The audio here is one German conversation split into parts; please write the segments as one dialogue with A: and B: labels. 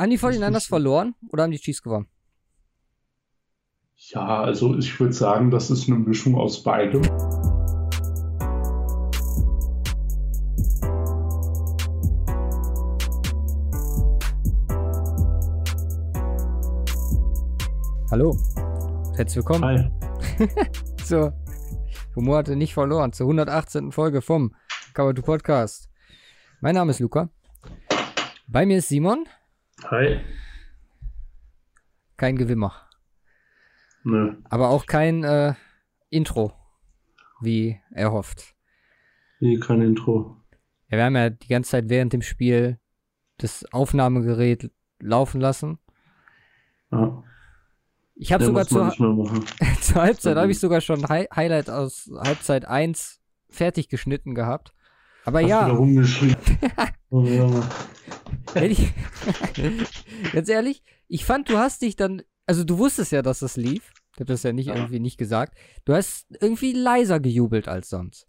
A: Haben die 49ers verloren oder haben die Chiefs gewonnen?
B: Ja, also ich würde sagen, das ist eine Mischung aus beidem.
A: Hallo, herzlich willkommen.
B: Hi.
A: so, Humor hatte nicht verloren zur 118. Folge vom Cover to Podcast. Mein Name ist Luca. Bei mir ist Simon.
B: Hi.
A: Kein Gewimmer.
B: Nö.
A: Aber auch kein äh, Intro, wie erhofft.
B: Nee, kein Intro.
A: Ja, wir haben ja die ganze Zeit während dem Spiel das Aufnahmegerät laufen lassen.
B: Ja.
A: Ich habe sogar zur, zur Halbzeit habe ich sogar schon Hi Highlight aus Halbzeit 1 fertig geschnitten gehabt. Aber ja,
B: wieder rumgeschrien. oh, ja.
A: wenn ich, ganz ehrlich, ich fand, du hast dich dann, also du wusstest ja, dass das lief. Ich habe das ja nicht
B: Ja.
A: irgendwie nicht gesagt. Du hast irgendwie leiser gejubelt als sonst.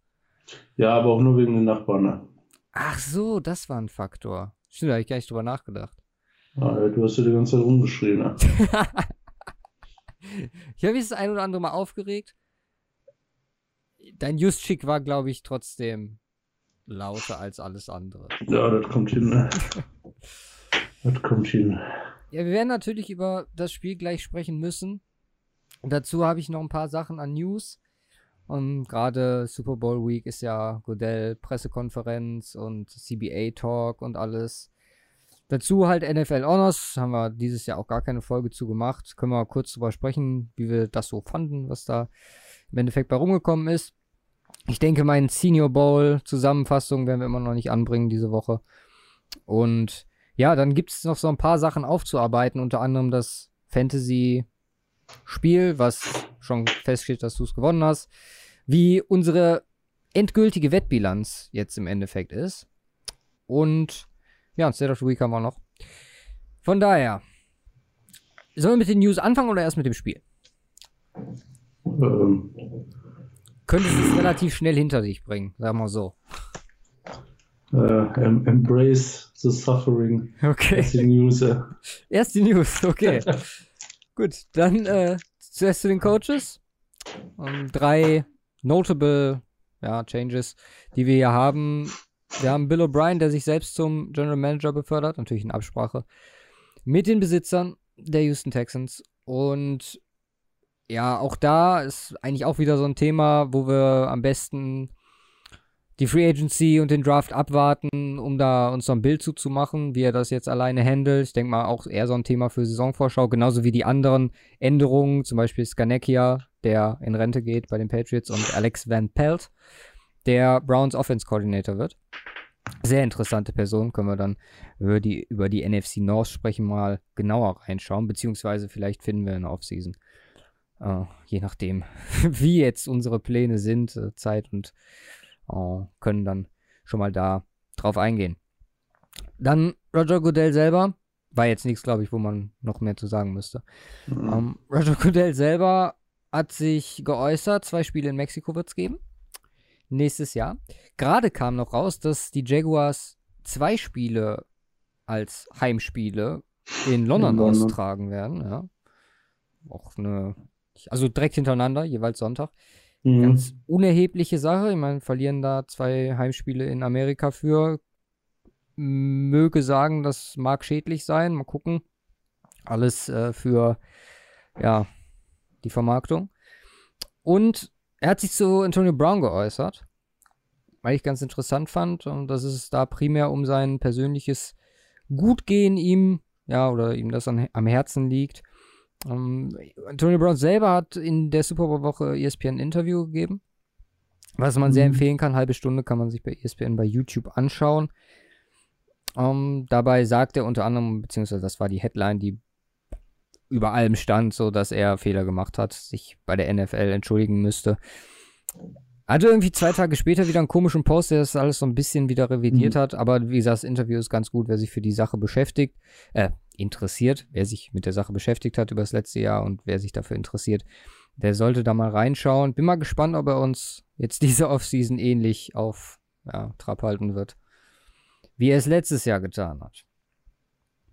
B: ja, aber auch nur wegen den Nachbarn. Ne?
A: Ach so, das war ein Faktor. Stimmt, da habe ich gar nicht drüber nachgedacht.
B: Ja, du hast ja die ganze Zeit rumgeschrien. Ne?
A: Ich habe mich das ein oder andere Mal aufgeregt. Dein Justschick war, glaube ich, trotzdem lauter als alles andere.
B: Ja, das kommt hin. Ne? das kommt hin.
A: Ja, wir werden natürlich über das Spiel gleich sprechen müssen. Dazu habe ich noch ein paar Sachen an News. Und gerade Super Bowl Week ist ja Godell Pressekonferenz und CBA Talk und alles. Dazu halt NFL Honors, haben wir dieses Jahr auch gar keine Folge zu gemacht. Können wir kurz drüber sprechen, wie wir das so fanden, was da im Endeffekt bei rumgekommen ist. Ich denke, mein Senior Bowl Zusammenfassung werden wir immer noch nicht anbringen diese Woche. Und ja, dann gibt es noch so ein paar Sachen aufzuarbeiten, unter anderem das Fantasy-Spiel, was schon feststeht, dass du es gewonnen hast, wie unsere endgültige Wettbilanz jetzt im Endeffekt ist. Und ja, ein State of the Week haben wir noch. Von daher, sollen wir mit den News anfangen oder erst mit dem Spiel?
B: Ähm,
A: Könntest du es relativ schnell hinter dich bringen, sagen wir so.
B: äh, em embrace the suffering.
A: Okay.
B: Die News. äh.
A: Erst die News, okay. Gut, dann äh, zuerst zu den Coaches. Ähm, drei notable ja, Changes, die wir hier haben. Wir haben Bill O'Brien, der sich selbst zum General Manager befördert, natürlich in Absprache mit den Besitzern der Houston Texans. Und ja, auch da ist eigentlich auch wieder so ein Thema, wo wir am besten die Free Agency und den Draft abwarten, um da uns so ein Bild zuzumachen, wie er das jetzt alleine handelt. Ich denke mal auch eher so ein Thema für Saisonvorschau, genauso wie die anderen Änderungen, zum Beispiel Skanekia, der in Rente geht bei den Patriots und Alex Van Pelt, der Browns Offense Coordinator wird. Sehr interessante Person, können wir dann über die, über die NFC North sprechen, mal genauer reinschauen, beziehungsweise vielleicht finden wir eine Offseason. Äh, je nachdem, wie jetzt unsere Pläne sind, äh, Zeit und äh, können dann schon mal da drauf eingehen. Dann Roger Goodell selber. War jetzt nichts, glaube ich, wo man noch mehr zu sagen müsste.
B: Mhm.
A: Ähm, Roger Goodell selber hat sich geäußert, zwei Spiele in Mexiko wird es geben. Nächstes Jahr. Gerade kam noch raus, dass die Jaguars zwei Spiele als Heimspiele in London
B: In London.
A: austragen werden. Ja. Auch eine, also direkt hintereinander, jeweils Sonntag.
B: Mhm.
A: Ganz unerhebliche Sache. Ich meine, verlieren da zwei Heimspiele in Amerika für. Möge sagen, das mag schädlich sein. Mal gucken. Alles äh, für, ja, die Vermarktung. Und er hat sich zu Antonio Brown geäußert, weil ich ganz interessant fand, und dass es da primär um sein persönliches Gutgehen ihm, ja, oder ihm das an, am Herzen liegt. Ähm, Antonio Brown selber hat in der Super Bowl-Woche ESPN ein Interview gegeben, was man sehr
B: Mhm.
A: empfehlen kann. Halbe Stunde kann man sich bei ESPN bei YouTube anschauen. Ähm, dabei sagt er unter anderem, beziehungsweise das war die Headline, die über allem stand, so dass er Fehler gemacht hat, sich bei der NFL entschuldigen müsste. Hatte irgendwie zwei Tage später wieder einen komischen Post, der das alles so ein bisschen wieder revidiert
B: Mhm.
A: hat. Aber wie gesagt, das Interview ist ganz gut, wer sich für die Sache beschäftigt, äh, interessiert, wer sich mit der Sache beschäftigt hat über das letzte Jahr und wer sich dafür interessiert, der sollte da mal reinschauen. Bin mal gespannt, ob er uns jetzt diese Offseason ähnlich auf ja, Trab halten wird, wie er es letztes Jahr getan hat.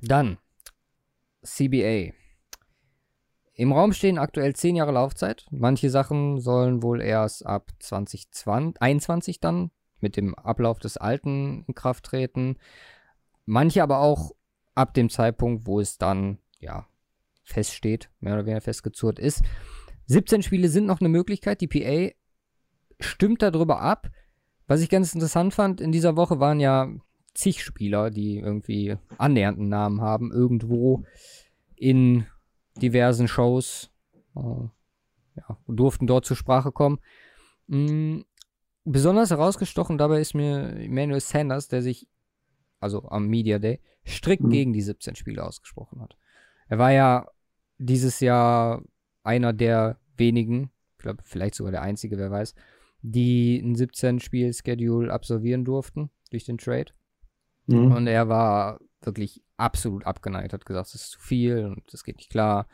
A: Dann CBA. Im Raum stehen aktuell 10 Jahre Laufzeit. Manche Sachen sollen wohl erst ab 2021 dann mit dem Ablauf des alten in Kraft treten. Manche aber auch ab dem Zeitpunkt, wo es dann, ja, feststeht, mehr oder weniger festgezurrt ist. 17 Spiele sind noch eine Möglichkeit. Die PA stimmt darüber ab. Was ich ganz interessant fand, in dieser Woche waren ja zig Spieler, die irgendwie annähernden Namen haben, irgendwo in diversen Shows, äh, ja, durften dort zur Sprache kommen. Mhm. Besonders herausgestochen dabei ist mir Emmanuel Sanders, der sich, also am Media Day, strikt mhm. gegen die 17 Spiele ausgesprochen hat. Er war ja dieses Jahr einer der wenigen, ich glaube, vielleicht sogar der einzige, wer weiß, die ein 17-Spiel-Schedule absolvieren durften durch den Trade. Mhm. Und er war wirklich absolut abgeneigt, hat gesagt, es ist zu viel und das geht nicht klar.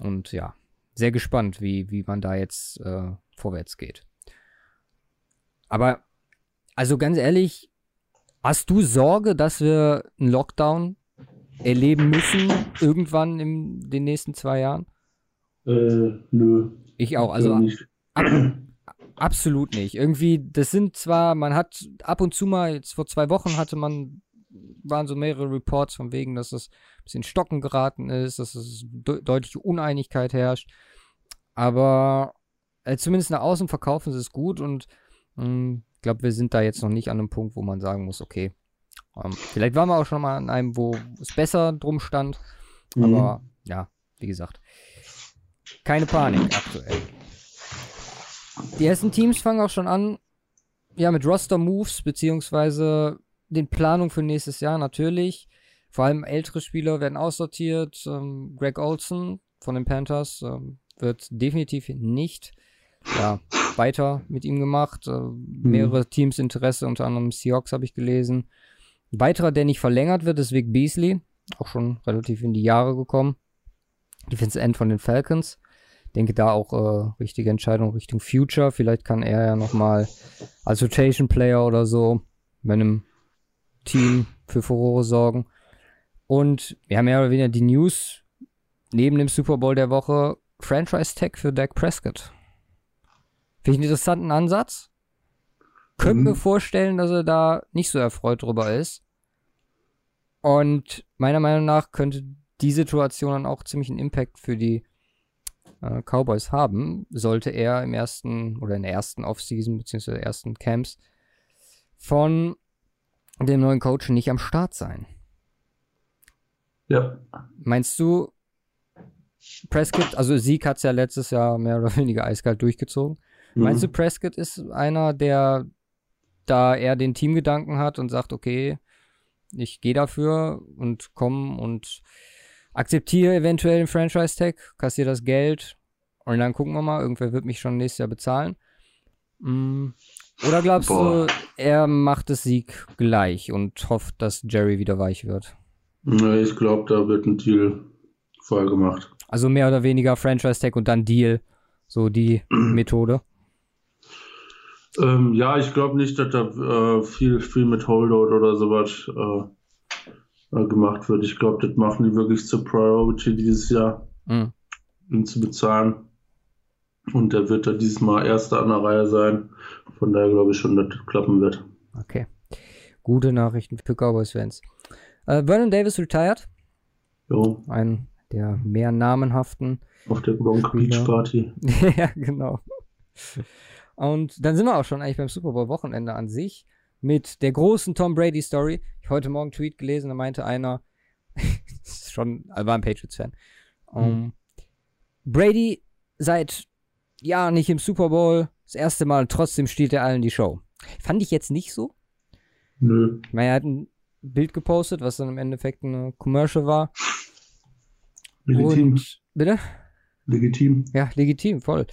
A: Und ja, sehr gespannt, wie, wie man da jetzt äh, vorwärts geht. Aber, also ganz ehrlich, hast du Sorge, dass wir einen Lockdown erleben müssen, irgendwann in den nächsten zwei Jahren?
B: Äh, nö.
A: Ich auch, also ab, absolut nicht. Irgendwie, das sind zwar, man hat ab und zu mal, jetzt vor zwei Wochen hatte man, waren so mehrere Reports von wegen, dass es ein bisschen stocken geraten ist, dass es de deutliche Uneinigkeit herrscht. Aber äh, zumindest nach außen verkaufen sie es gut und hm, ich glaube, wir sind da jetzt noch nicht an einem Punkt, wo man sagen muss, okay, ähm, vielleicht waren wir auch schon mal an einem, wo es besser drum stand. Mhm. Aber ja, wie gesagt, keine Panik aktuell. Die ersten Teams fangen auch schon an, ja, mit Roster-Moves, beziehungsweise den Planungen für nächstes Jahr natürlich. Vor allem ältere Spieler werden aussortiert. Ähm, Greg Olson von den Panthers ähm, wird definitiv nicht ja, weiter mit ihm gemacht. Äh, mhm. Mehrere Teams Interesse, unter anderem Seahawks habe ich gelesen. Ein weiterer, der nicht verlängert wird, ist Vic Beasley. Auch schon relativ in die Jahre gekommen. Defense End von den Falcons. Denke da auch äh, richtige Entscheidung Richtung Future. Vielleicht kann er ja nochmal als Rotation Player oder so bei einem Team für Furore sorgen. Und wir haben mehr oder weniger die News neben dem Super Bowl der Woche. Franchise Tag für Dak Prescott. Finde ich einen interessanten Ansatz. Könnte mhm. mir vorstellen, dass er da nicht so erfreut drüber ist. Und meiner Meinung nach könnte die Situation dann auch ziemlich einen Impact für die äh, Cowboys haben, sollte er im ersten oder in der ersten Offseason beziehungsweise ersten Camps von dem neuen Coach nicht am Start sein.
B: Ja.
A: Meinst du, Prescott, also Sieg hat es ja letztes Jahr mehr oder weniger eiskalt durchgezogen. Mhm. Meinst du, Prescott ist einer, der da er den Teamgedanken hat und sagt, okay, ich gehe dafür und komme und akzeptiere eventuell den Franchise-Tag, kassiere das Geld und dann gucken wir mal, irgendwer wird mich schon nächstes Jahr bezahlen. Mm. Oder glaubst Boah. du, er macht das Sieg gleich und hofft, dass Jerry wieder weich wird?
B: Nee, ich glaube, da wird ein Deal vorher gemacht.
A: Also mehr oder weniger Franchise-Tag und dann Deal. So die Methode.
B: Ähm, ja, ich glaube nicht, dass da äh, viel, viel mit Holdout oder sowas äh, äh, gemacht wird. Ich glaube, das machen die wirklich zur Priority dieses Jahr, mhm. ihn zu bezahlen. Und der wird da dieses Mal Erster an der Reihe sein. Von daher glaube ich schon, dass das klappen wird.
A: Okay. Gute Nachrichten für Cowboys-Fans. Äh, Vernon Davis retired.
B: Jo.
A: Ein der mehr namenhaften.
B: Auf der Bronx Beach Party.
A: ja, genau. Und dann sind wir auch schon eigentlich beim Super Bowl Wochenende an sich mit der großen Tom Brady Story. Ich habe heute Morgen einen Tweet gelesen, da meinte einer, schon, war ein Patriots-Fan, um, mhm. ähm, Brady seit Jahren nicht im Super Bowl, das erste Mal, trotzdem steht er allen die Show. Fand ich jetzt nicht so.
B: Nö.
A: Ich meine, er hat ein Bild gepostet, was dann im Endeffekt eine Commercial war.
B: Legitim. Und,
A: bitte?
B: Legitim.
A: Ja, legitim, voll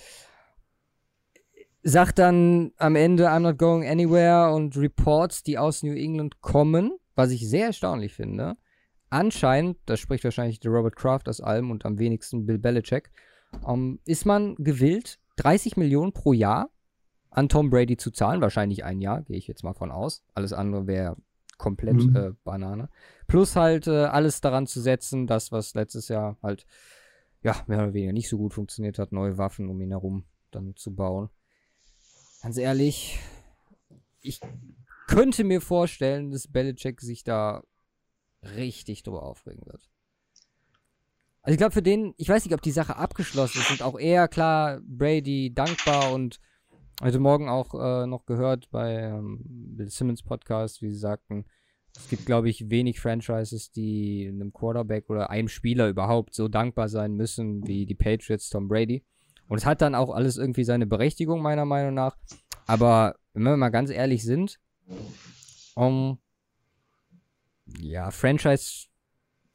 A: sagt dann am Ende I'm not going anywhere und Reports, die aus New England kommen, was ich sehr erstaunlich finde. Anscheinend, das spricht wahrscheinlich der Robert Kraft aus allem und am wenigsten Bill Belichick, um, ist man gewillt, 30 Millionen pro Jahr an Tom Brady zu zahlen. Wahrscheinlich ein Jahr, gehe ich jetzt mal von aus. Alles andere wäre komplett mhm. äh, Banane. Plus halt äh, alles daran zu setzen, das, was letztes Jahr halt, ja, mehr oder weniger nicht so gut funktioniert hat, neue Waffen um ihn herum dann zu bauen. Ganz ehrlich, ich könnte mir vorstellen, dass Belichick sich da richtig drüber aufregen wird. Also ich glaube für den, ich weiß nicht, ob die Sache abgeschlossen ist und auch eher klar Brady dankbar und heute Morgen auch äh, noch gehört bei ähm, Bill Simmons Podcast, wie sie sagten, es gibt, glaube ich, wenig Franchises, die einem Quarterback oder einem Spieler überhaupt so dankbar sein müssen wie die Patriots Tom Brady. Und es hat dann auch alles irgendwie seine Berechtigung, meiner Meinung nach. Aber wenn wir mal ganz ehrlich sind, um, ja, Franchise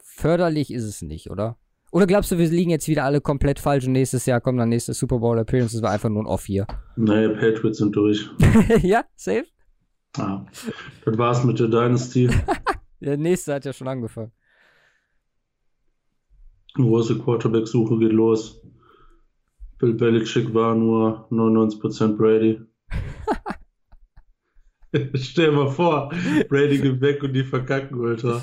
A: förderlich ist es nicht, oder? Oder glaubst du, wir liegen jetzt wieder alle komplett falsch und nächstes Jahr kommt dann nächste Super Bowl Appearance, das war einfach nur ein Off hier.
B: Naja, Patriots sind durch.
A: ja, safe?
B: Ah, das war's mit der Dynasty.
A: der nächste hat ja schon angefangen.
B: Große Quarterback-Suche geht los. Bill Belichick war nur 99% Brady. Stell dir mal vor, Brady geht weg und die verkacken, Alter.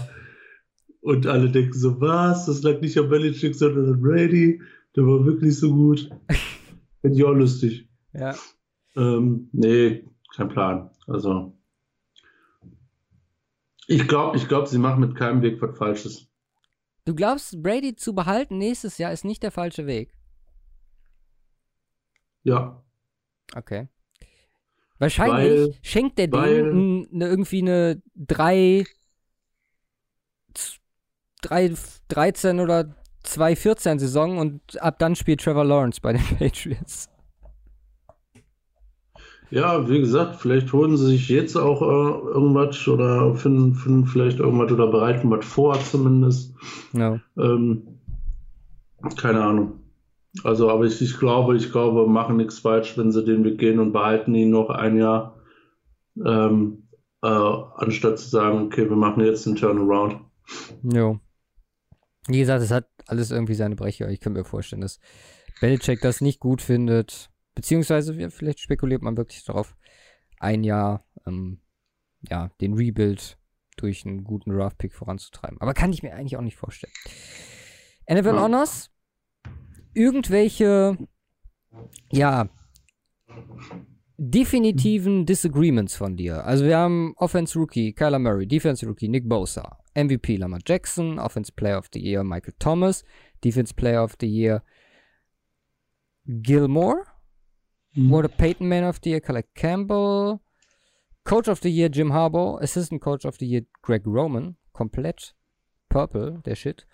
B: Und alle denken so, was? Das lag nicht an Belichick, sondern an Brady. Der war wirklich so gut. Finde ich auch lustig.
A: Ja.
B: Ähm, nee, kein Plan. Also. Ich glaube, ich glaub, sie machen mit keinem Weg was Falsches.
A: Du glaubst, Brady zu behalten nächstes Jahr ist nicht der falsche Weg?
B: Ja.
A: Okay. Wahrscheinlich weil, schenkt der denen ne, irgendwie eine 3, 3, 13 oder 2, 14 Saison und ab dann spielt Trevor Lawrence bei den Patriots.
B: Ja, wie gesagt, vielleicht holen sie sich jetzt auch äh, irgendwas oder finden, finden vielleicht irgendwas oder bereiten was vor zumindest.
A: No.
B: Ähm, keine Ahnung. Also, aber ich, ich glaube, ich glaube, machen nichts falsch, wenn sie den Weg gehen und behalten ihn noch ein Jahr, ähm, äh, anstatt zu sagen, okay, wir machen jetzt einen Turnaround.
A: Jo. Wie gesagt, es hat alles irgendwie seine Brecher. Ich könnte mir vorstellen, dass Belichick das nicht gut findet. Beziehungsweise, vielleicht spekuliert man wirklich darauf, ein Jahr, ähm, ja, den Rebuild durch einen guten Draft-Pick voranzutreiben. Aber kann ich mir eigentlich auch nicht vorstellen. NFL ja. Honors irgendwelche, ja, definitiven Disagreements von dir. Also wir haben Offense Rookie Kyler Murray, Defense Rookie Nick Bosa, MVP Lamar Jackson, Offense Player of the Year Michael Thomas, Defense Player of the Year Gilmore, mhm. Water Payton Man of the Year Calais Campbell, Coach of the Year Jim Harbaugh, Assistant Coach of the Year Greg Roman, komplett purple, der Shit.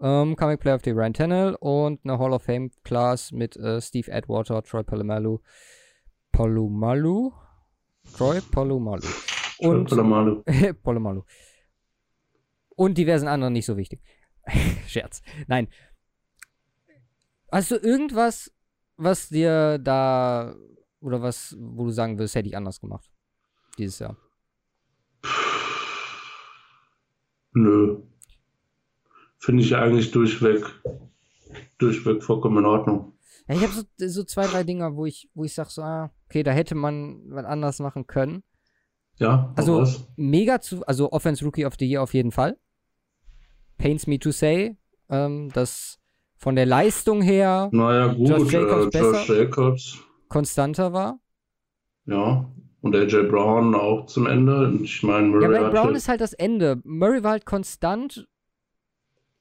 A: Ähm, Comic Player of the Ryan Tannell und eine Hall of Fame Class mit äh, Steve Edwater, Troy Palomalu, Palomalu, Troy Palomalu und
B: Palomalu.
A: Palomalu. Und diversen anderen nicht so wichtig. Scherz. Nein. Hast du irgendwas, was dir da oder was, wo du sagen würdest, hätte ich anders gemacht dieses Jahr?
B: Nö finde ich eigentlich durchweg, durchweg vollkommen in Ordnung.
A: Ja, ich habe so, so, zwei, drei Dinger, wo ich, wo ich sage so, ah, okay, da hätte man was anders machen können.
B: Ja,
A: also was? mega zu, also Offense Rookie of the Year auf jeden Fall. Pains me to say, ähm, dass von der Leistung her
B: naja, gut, Josh Jacobs, äh, Josh Jacobs
A: konstanter war.
B: Ja, und AJ Brown auch zum Ende. Ich meine,
A: Murray. Ja, Brown ist halt das Ende. Murray war halt konstant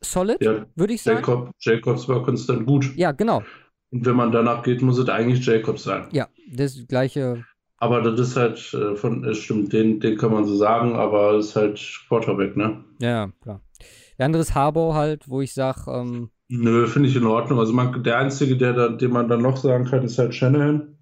A: solid, ja, würde ich sagen.
B: Jacob, Jacobs war konstant gut.
A: Ja, genau.
B: Und wenn man danach geht, muss es eigentlich Jacobs sein.
A: Ja, das gleiche.
B: Aber das ist halt äh, von, es stimmt, den, den kann man so sagen, aber es ist halt Quarterback, ne?
A: Ja, klar. Der andere ist Harbour halt, wo ich sage, ähm,
B: Nö, finde ich in Ordnung. Also man, der Einzige, der da, den man dann noch sagen kann, ist halt Shanahan.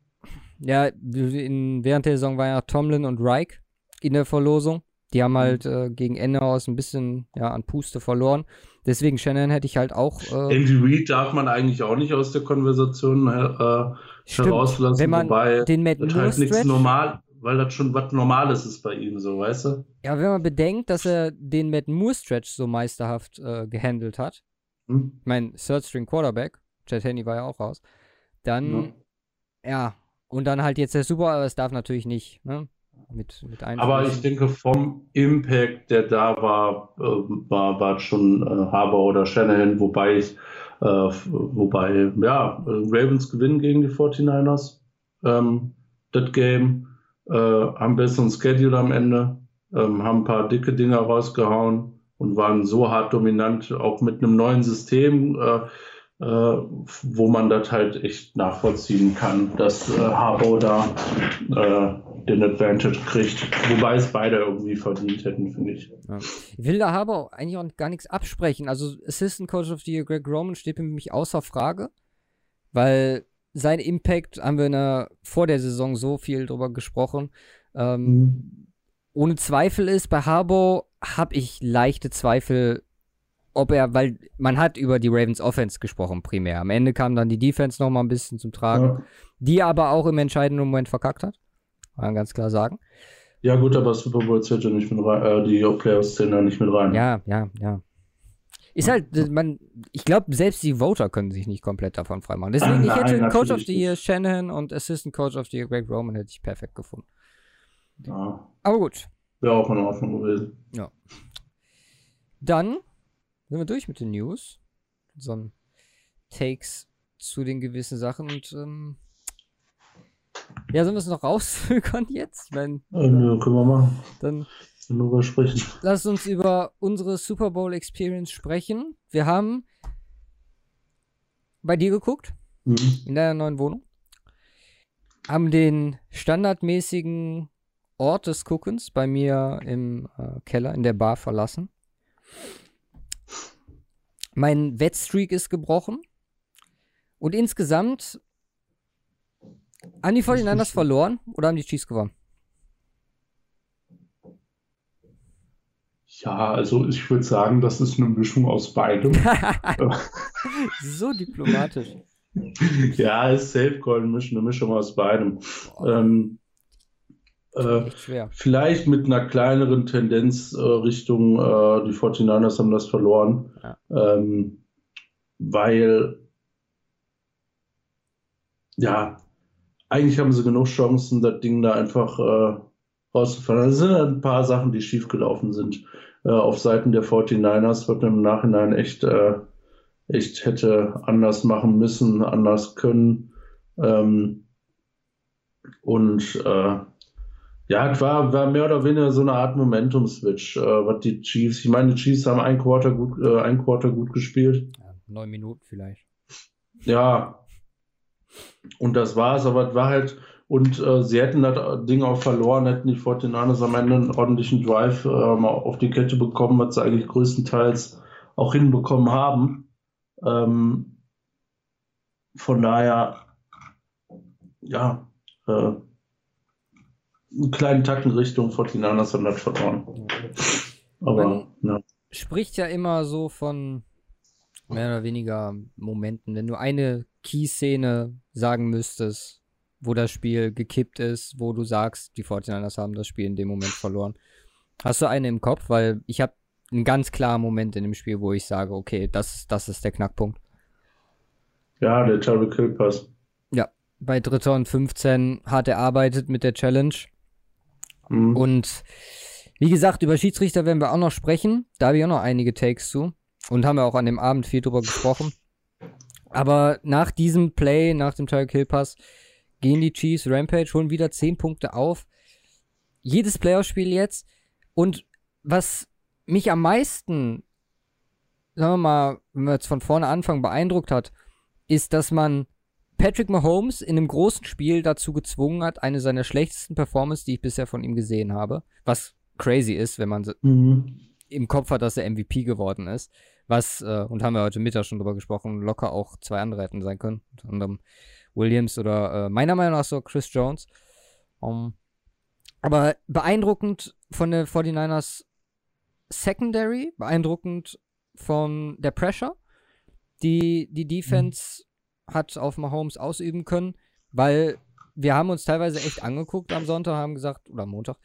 A: Ja, in, während der Saison war ja Tomlin und Reich in der Verlosung. Die haben halt äh, gegen Ende aus ein bisschen ja, an Puste verloren. Deswegen Shannon hätte ich halt auch.
B: Äh, Andy Reid darf man eigentlich auch nicht aus der Konversation äh, stimmt, herauslassen,
A: wenn man
B: wobei
A: den Matt
B: das halt nichts normal, weil das schon was Normales ist bei ihm, so, weißt du?
A: Ja, wenn man bedenkt, dass er den Matt Moore Stretch so meisterhaft äh, gehandelt hat, hm? ich meine, Third String Quarterback, Chad Henney war ja auch raus, dann, ja. ja, und dann halt jetzt der Super, aber es darf natürlich nicht, ne? Mit, mit
B: Aber ich denke, vom Impact, der da war, äh, war, war schon äh, Haber oder Shanahan, wobei ich, äh, wobei, ja, Ravens gewinnen gegen die 49ers. Ähm, das Game, äh, haben besseren Schedule am Ende, ähm, haben ein paar dicke Dinger rausgehauen und waren so hart dominant, auch mit einem neuen System. Äh, äh, wo man das halt echt nachvollziehen kann, dass äh, Harbour da den Advantage kriegt. Wobei es beide irgendwie verdient hätten, finde ich.
A: Ja. Ich will da Harbour eigentlich auch gar nichts absprechen. Also Assistant Coach of the Year Greg Roman steht für mich außer Frage, weil sein Impact haben wir der, vor der Saison so viel drüber gesprochen. Ähm, mhm. Ohne Zweifel ist, bei Harbour habe ich leichte Zweifel, ob er, weil man hat über die Ravens Offense gesprochen primär. Am Ende kam dann die Defense noch mal ein bisschen zum Tragen, ja. die aber auch im entscheidenden Moment verkackt hat. Kann man ganz klar sagen.
B: Ja gut, aber Super Bowl zählt ja nicht mit rein, äh, die Players zählen da nicht mit rein.
A: Ja, ja, ja. Ist halt, man, ich glaube, selbst die Voter können sich nicht komplett davon freimachen. Deswegen, ich hätte Coach of the Year Shannon und Assistant Coach of the Year Greg Roman hätte ich perfekt gefunden. Ja. Aber gut.
B: Wäre auch in Ordnung gewesen.
A: Ja. Dann sind wir durch mit den News. So ein Takes zu den gewissen Sachen und ähm, ja, sollen wir es noch rauszögern jetzt? Ich meine,
B: ja, können wir machen.
A: Dann
B: darüber sprechen.
A: Lass uns über unsere Super Bowl Experience sprechen. Wir haben bei dir geguckt, mhm. in deiner neuen Wohnung, haben den standardmäßigen Ort des Guckens bei mir im äh, Keller in der Bar verlassen mein Wettstreak ist gebrochen. Und insgesamt haben die 49ers verloren oder haben die Chiefs gewonnen?
B: Ja, also ich würde sagen, das ist eine Mischung aus beidem.
A: so diplomatisch.
B: Ja, ist Safe Call, eine Mischung aus beidem. Ähm, äh, vielleicht mit einer kleineren Tendenz äh, Richtung äh, die 49ers haben das verloren. Ja. Ähm, weil ja, eigentlich haben sie genug Chancen, das Ding da einfach äh, rauszufallen. Es sind ein paar Sachen, die schiefgelaufen sind äh, auf Seiten der 49ers, was im Nachhinein echt, äh, echt hätte anders machen müssen, anders können. Ähm, und äh, ja, es war, war mehr oder weniger so eine Art Momentum-Switch, äh, was die Chiefs, ich meine, die Chiefs haben ein Quarter gut, äh, ein Quarter gut gespielt.
A: Ja, neun Minuten vielleicht.
B: Ja. Und das war's, aber es war halt, und äh, sie hätten das Ding auch verloren, hätten die 49ers am Ende einen ordentlichen Drive äh, auf die Kette bekommen, was sie eigentlich größtenteils auch hinbekommen haben. Ähm, von daher, ja, äh, einen kleinen Tacken Richtung 49ers und hat verloren.
A: Aber, Man ja. spricht ja immer so von mehr oder weniger Momenten, wenn du eine Key-Szene sagen müsstest, wo das Spiel gekippt ist, wo du sagst, die 49ers haben das Spiel in dem Moment verloren. Hast du eine im Kopf? Weil ich habe einen ganz klaren Moment in dem Spiel, wo ich sage, okay, das, das ist der Knackpunkt.
B: Ja, der Tyreek Hill Pass.
A: Ja, bei Dritter und 15 hart erarbeitet mit der Challenge. Mhm. Und wie gesagt, über Schiedsrichter werden wir auch noch sprechen. Da habe ich auch noch einige Takes zu. Und haben wir auch an dem Abend viel drüber gesprochen. Aber nach diesem Play, nach dem Tyreek Hill Pass, gehen die Chiefs Rampage, holen wieder 10 Punkte auf. Jedes Playoff-Spiel jetzt. Und was mich am meisten, sagen wir mal, wenn wir jetzt von vorne anfangen, beeindruckt hat, ist, dass man Patrick Mahomes in einem großen Spiel dazu gezwungen hat, eine seiner schlechtesten Performances, die ich bisher von ihm gesehen habe, was crazy ist, wenn man mhm. im Kopf hat, dass er MVP geworden ist, was, äh, und haben wir heute Mittag schon drüber gesprochen, locker auch zwei andere hätten sein können, unter anderem Williams oder äh, meiner Meinung nach so Chris Jones. Um, aber beeindruckend von der 49ers Secondary, beeindruckend von der Pressure, die die Defense mhm hat auf Mahomes ausüben können, weil wir haben uns teilweise echt angeguckt am Sonntag, haben gesagt, oder Montag,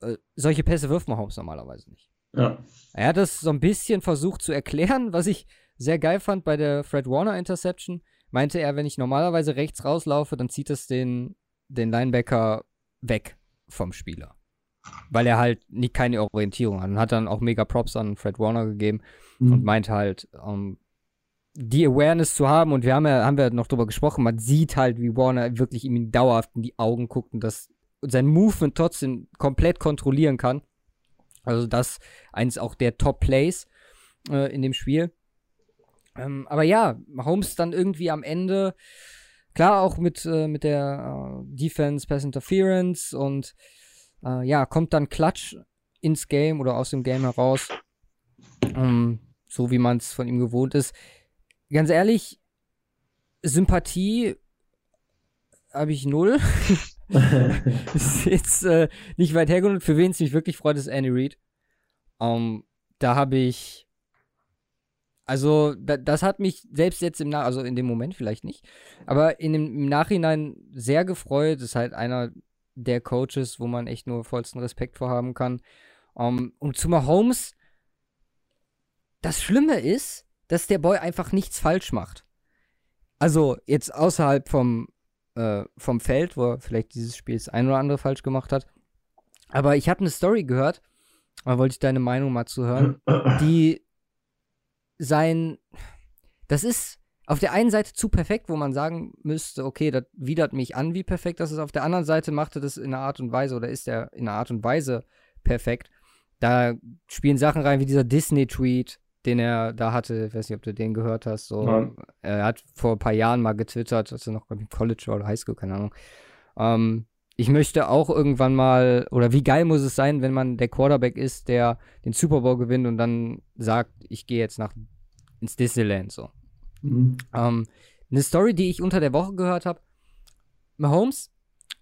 A: äh, solche Pässe wirft Mahomes normalerweise nicht.
B: Ja.
A: Er hat das so ein bisschen versucht zu erklären, was ich sehr geil fand bei der Fred Warner Interception. Meinte er, wenn ich normalerweise rechts rauslaufe, dann zieht es den, den Linebacker weg vom Spieler. Weil er halt nicht keine Orientierung hat. Und hat dann auch mega Props an Fred Warner gegeben mhm. und meint halt, um, die Awareness zu haben, und wir haben ja, haben wir noch drüber gesprochen, man sieht halt, wie Warner wirklich ihm dauerhaft in die Augen guckt und das sein Movement trotzdem komplett kontrollieren kann. Also das eins auch der Top Plays äh, in dem Spiel. Ähm, aber ja, Holmes dann irgendwie am Ende, klar auch mit, äh, mit der äh, Defense, Pass Interference und äh, ja, kommt dann Klatsch ins Game oder aus dem Game heraus. Ähm, so wie man es von ihm gewohnt ist. Ganz ehrlich, Sympathie habe ich null. ist jetzt äh, nicht weit hergeholt. Für wen es mich wirklich freut, ist Annie Reid. Um, ähm, da habe ich. Also, da, das hat mich selbst jetzt im Nach also in dem Moment vielleicht nicht, aber in dem, im Nachhinein sehr gefreut. Ist halt einer der Coaches, wo man echt nur vollsten Respekt vor haben kann. Um, ähm, und zu Mahomes, das Schlimme ist, dass der Boy einfach nichts falsch macht. Also, jetzt außerhalb vom äh, vom Feld, wo er vielleicht dieses Spiel das ein oder andere falsch gemacht hat. Aber ich habe eine Story gehört, da wollte ich deine Meinung mal zu hören, die sein, das ist auf der einen Seite zu perfekt, wo man sagen müsste, okay, das widert mich an, wie perfekt das ist. Auf der anderen Seite macht er das in einer Art und Weise oder ist er in einer Art und Weise perfekt. Da spielen Sachen rein wie dieser Disney-Tweet, den er da hatte, ich weiß nicht, ob du den gehört hast, so, Nein. er hat vor ein paar Jahren mal getwittert, als er noch im College war oder Highschool, keine Ahnung. Ähm, ich möchte auch irgendwann mal, oder wie geil muss es sein, wenn man der Quarterback ist, der den Super Bowl gewinnt und dann sagt, ich gehe jetzt nach ins Disneyland, so. Mhm. Ähm, eine Story, die ich unter der Woche gehört habe, Mahomes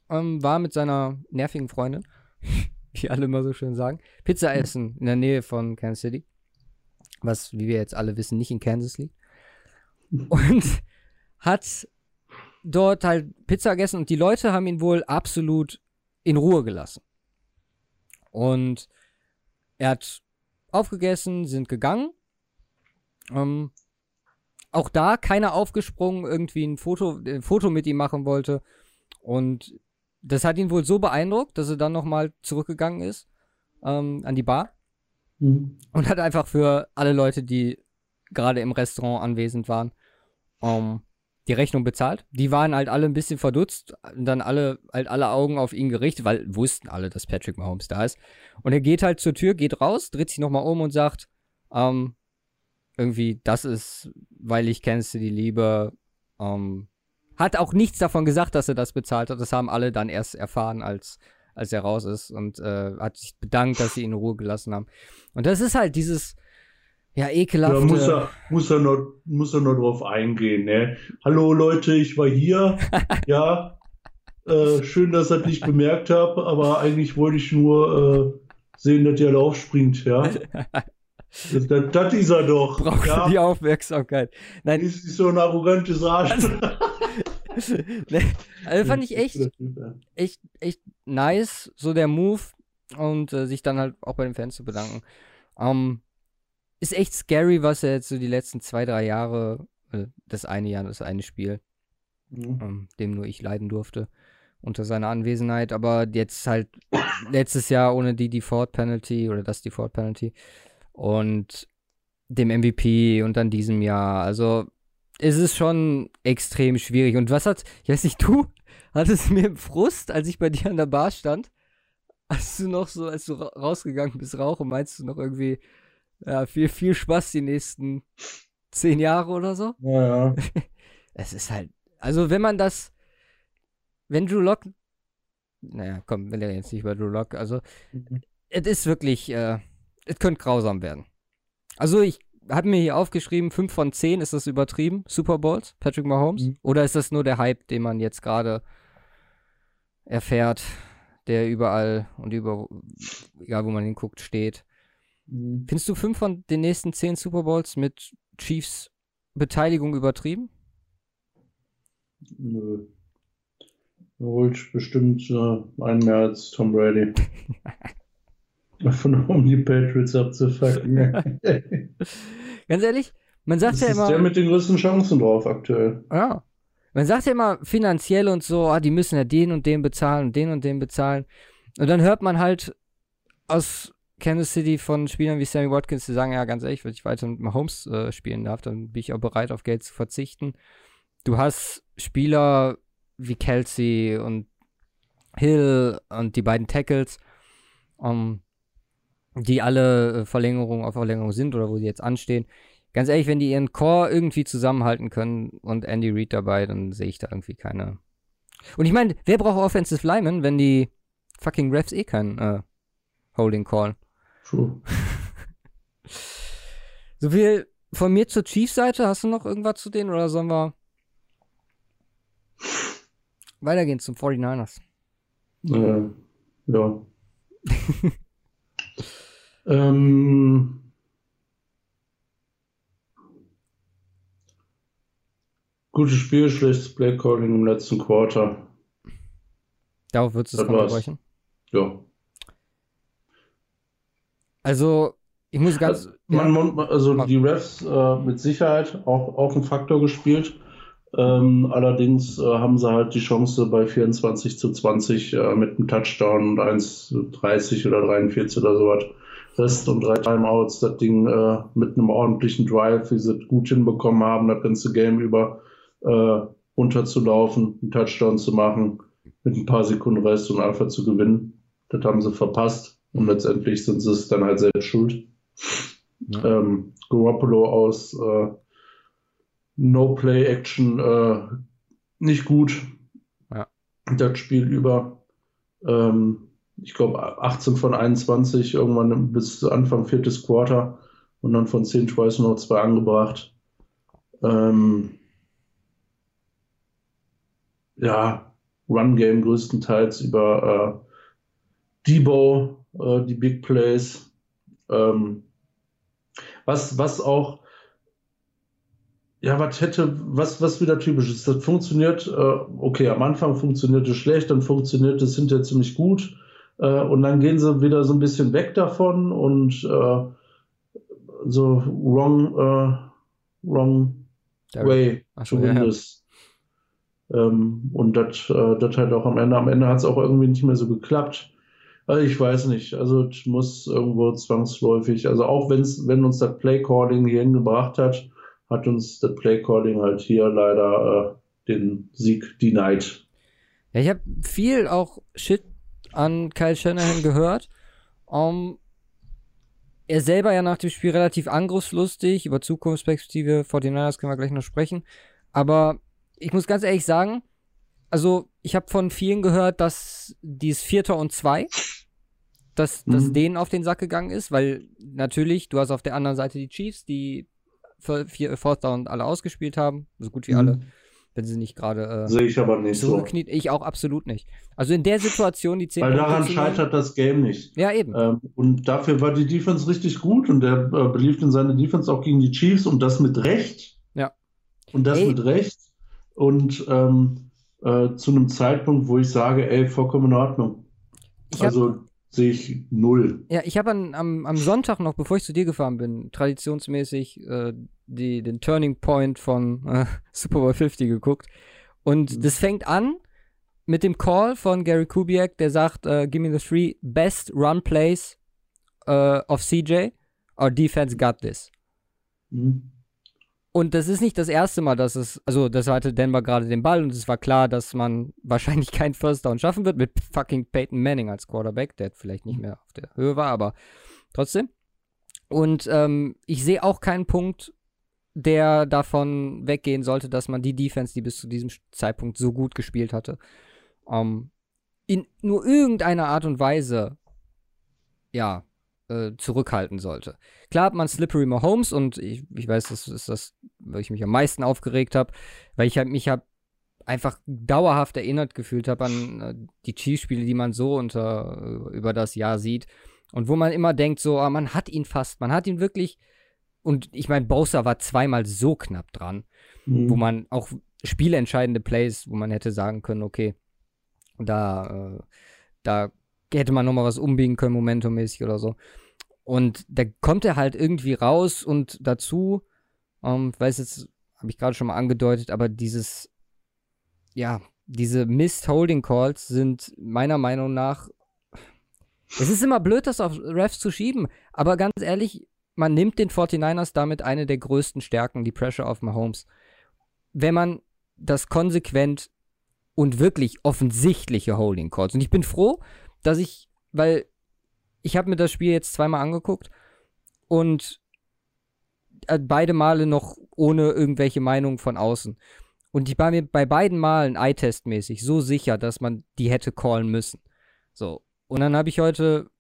A: ähm, war mit seiner nervigen Freundin, wie alle immer so schön sagen, Pizza essen in der Nähe von Kansas City was, wie wir jetzt alle wissen, nicht in Kansas liegt. Und hat dort halt Pizza gegessen und die Leute haben ihn wohl absolut in Ruhe gelassen. Und er hat aufgegessen, sind gegangen. Ähm, auch da keiner aufgesprungen, irgendwie ein Foto, ein Foto mit ihm machen wollte. Und das hat ihn wohl so beeindruckt, dass er dann nochmal zurückgegangen ist ähm, an die Bar Mhm. Und hat einfach für alle Leute, die gerade im Restaurant anwesend waren, um, ähm, die Rechnung bezahlt. Die waren halt alle ein bisschen verdutzt, dann alle halt alle Augen auf ihn gerichtet, weil wussten alle, dass Patrick Mahomes da ist. Und er geht halt zur Tür, geht raus, dreht sich nochmal um und sagt, ähm, irgendwie, das ist, weil ich kennst du die Liebe, ähm, hat auch nichts davon gesagt, dass er das bezahlt hat. Das haben alle dann erst erfahren, als als er raus ist und äh, hat sich bedankt, dass sie ihn in Ruhe gelassen haben. Und das ist halt dieses, ja, ekelhafte.
B: Da muss er, muss er, noch, muss er noch drauf eingehen, ne? Hallo Leute, ich war hier. ja. Äh, schön, dass ihr nicht bemerkt habt, aber eigentlich wollte ich nur äh, sehen, dass ihr Lauf springt, ja. Das, das, das, ist er doch.
A: Braucht ja? die Aufmerksamkeit.
B: Nein. Ist, ist so ein arrogantes Arsch. Also,
A: also fand ich echt, echt, echt nice, so der Move und äh, sich dann halt auch bei den Fans zu bedanken. Ähm, ist echt scary, was er jetzt so die letzten zwei, drei Jahre, äh, das eine Jahr, das eine Spiel, mhm. ähm, dem nur ich leiden durfte unter seiner Anwesenheit, aber jetzt halt letztes Jahr ohne die Default Penalty oder das Default Penalty und dem MVP und dann diesem Jahr. Also es ist schon extrem schwierig. Und was hat, ich weiß nicht, du hattest mir Frust, als ich bei dir an der Bar stand, als du noch so, als du rausgegangen bist, rauchen, meinst du noch irgendwie, ja, viel, viel Spaß die nächsten zehn Jahre oder so?
B: Ja, ja.
A: Es ist halt, also wenn man das, wenn Drew Lock, naja, komm, wenn er jetzt nicht bei Drew Lock, also, mhm. es ist wirklich, äh, es könnte grausam werden. Also ich habe mir hier aufgeschrieben, 5 von 10, ist das übertrieben? Super Bowls, Patrick Mahomes? Mhm. Oder ist das nur der Hype, den man jetzt gerade erfährt, der überall und über, egal wo man hinguckt, steht? Mhm. Findest du 5 von den nächsten 10 Super Bowls mit Chiefs Beteiligung übertrieben?
B: Nö. Er holt bestimmt äh, einen mehr als Tom Brady. Von um die Patriots abzufacken.
A: Ganz ehrlich, man sagt
B: das
A: ja immer.
B: Ist der mit den größten Chancen drauf aktuell.
A: Ja. Man sagt ja immer finanziell und so, ah, die müssen ja den und den bezahlen und den und den bezahlen. Und dann hört man halt aus Kansas City von Spielern wie Sammy Watkins, die sagen, ja, ganz ehrlich, wenn ich weiter mit Mahomes äh, spielen darf, dann bin ich auch bereit, auf Geld zu verzichten. Du hast Spieler wie Kelsey und Hill und die beiden Tackles, um, ähm, die alle äh, Verlängerung auf Verlängerung sind oder wo sie jetzt anstehen. Ganz ehrlich, wenn die ihren Core irgendwie zusammenhalten können und Andy Reid dabei, dann sehe ich da irgendwie keine. Und ich meine, wer braucht Offensive Linemen, wenn die fucking Refs eh keinen äh, Holding Call? True. so viel von mir zur Chiefs-Seite. Hast du noch irgendwas zu denen oder sollen wir weitergehen zum 49ers?
B: Äh, ja. ähm, gutes Spiel, schlechtes Playcalling im letzten Quarter.
A: Darauf würdest du es unterbrechen?
B: Ja.
A: Also, ich muss ganz.
B: Also, man, ja, also die Refs äh, mit Sicherheit auch, auch ein Faktor gespielt. Ähm, allerdings äh, haben sie halt die Chance bei 24 zu 20 äh, mit einem Touchdown und 1,30 oder 43 oder sowas. Rest und drei Timeouts, das Ding äh, mit einem ordentlichen Drive, wie sie es gut hinbekommen haben, das ganze Game über äh, runterzulaufen, einen Touchdown zu machen, mit ein paar Sekunden Rest und einfach zu gewinnen. Das haben sie verpasst und letztendlich sind sie es dann halt selbst schuld. Ja. Ähm, Garoppolo aus äh, No-Play-Action äh, nicht gut. Ja. Das Spiel über. Ähm, ich glaube 18 von 21 irgendwann bis Anfang viertes Quarter und dann von 10 Tries noch zwei angebracht. Ähm, ja, Run-Game größtenteils über äh, Debo, äh, die Big Plays. Ähm, was, was auch ja, was hätte, was, was wieder typisch ist. Das funktioniert, äh, okay, am Anfang funktioniert es schlecht, dann funktioniert es hinterher ziemlich gut. Äh, und dann gehen sie wieder so ein bisschen weg davon und äh, so wrong, äh, wrong way, Ach, zumindest. Ja, ja. Ähm, und das das halt auch am Ende, am Ende hat es auch irgendwie nicht mehr so geklappt. Also ich weiß nicht, also es muss irgendwo zwangsläufig, also auch wenn's, wenn uns das Play-Calling hier hingebracht hat, hat uns das Play-Calling halt hier leider äh, den Sieg denied.
A: Ja, ich habe viel auch Shit an Kyle Shanahan gehört. Um, er selber ja nach dem Spiel relativ angriffslustig, über Zukunftsperspektive 49ers können wir gleich noch sprechen. Aber ich muss ganz ehrlich sagen, also ich habe von vielen gehört, dass dieses Vierter und Zwei, dass, mhm. dass denen auf den Sack gegangen ist, weil natürlich, du hast auf der anderen Seite die Chiefs, die Fourth Down alle ausgespielt haben, so gut wie mhm. alle. Wenn sie nicht gerade.
B: Äh, Sehe ich aber nicht so.
A: Ich auch absolut nicht. Also in der Situation, die 10
B: Weil daran scheitert das Game nicht.
A: Ja, eben.
B: Ähm, und dafür war die Defense richtig gut und er äh, belief in seine Defense auch gegen die Chiefs und das mit Recht.
A: Ja.
B: Und das ey. mit Recht. Und ähm, äh, zu einem Zeitpunkt, wo ich sage, ey, vollkommen in Ordnung. Ich also sehe ich null.
A: Ja, ich habe am, am Sonntag noch, bevor ich zu dir gefahren bin, traditionsmäßig äh, die, den Turning Point von äh, Super Bowl 50 geguckt. Und mhm. das fängt an mit dem Call von Gary Kubiak, der sagt, uh, give me the three best run plays uh, of CJ. Our defense got this. Mhm. Und das ist nicht das erste Mal, dass es, also das hatte Denver gerade den Ball und es war klar, dass man wahrscheinlich keinen First Down schaffen wird mit fucking Peyton Manning als Quarterback, der vielleicht nicht mehr auf der Höhe war, aber trotzdem. Und ähm, ich sehe auch keinen Punkt, der davon weggehen sollte, dass man die Defense, die bis zu diesem Zeitpunkt so gut gespielt hatte, ähm, in nur irgendeiner Art und Weise, ja, äh, zurückhalten sollte. Klar hat man Slippery Mahomes und ich, ich weiß, das ist das, wo ich mich am meisten aufgeregt habe, weil ich hab, mich hab einfach dauerhaft erinnert gefühlt habe an äh, die Chiefs-Spiele, die man so unter, über das Jahr sieht und wo man immer denkt, so, ah, man hat ihn fast, man hat ihn wirklich und ich meine, Bowser war zweimal so knapp dran, mhm. wo man auch spielentscheidende Plays, wo man hätte sagen können, okay, da, äh, da hätte man nochmal was umbiegen können, momentummäßig oder so. Und da kommt er halt irgendwie raus und dazu, ähm, weiß jetzt, habe ich gerade schon mal angedeutet, aber dieses, ja, diese Missed Holding Calls sind meiner Meinung nach Es ist immer blöd, das auf Refs zu schieben, aber ganz ehrlich, man nimmt den 49ers damit eine der größten Stärken, die Pressure auf Mahomes. Wenn man das konsequent und wirklich offensichtliche Holding Calls. Und ich bin froh, dass ich, weil ich habe mir das Spiel jetzt zweimal angeguckt und äh, beide Male noch ohne irgendwelche Meinungen von außen. Und ich war mir bei beiden Malen Eye-Test-mäßig so sicher, dass man die hätte callen müssen. So. Und dann habe ich heute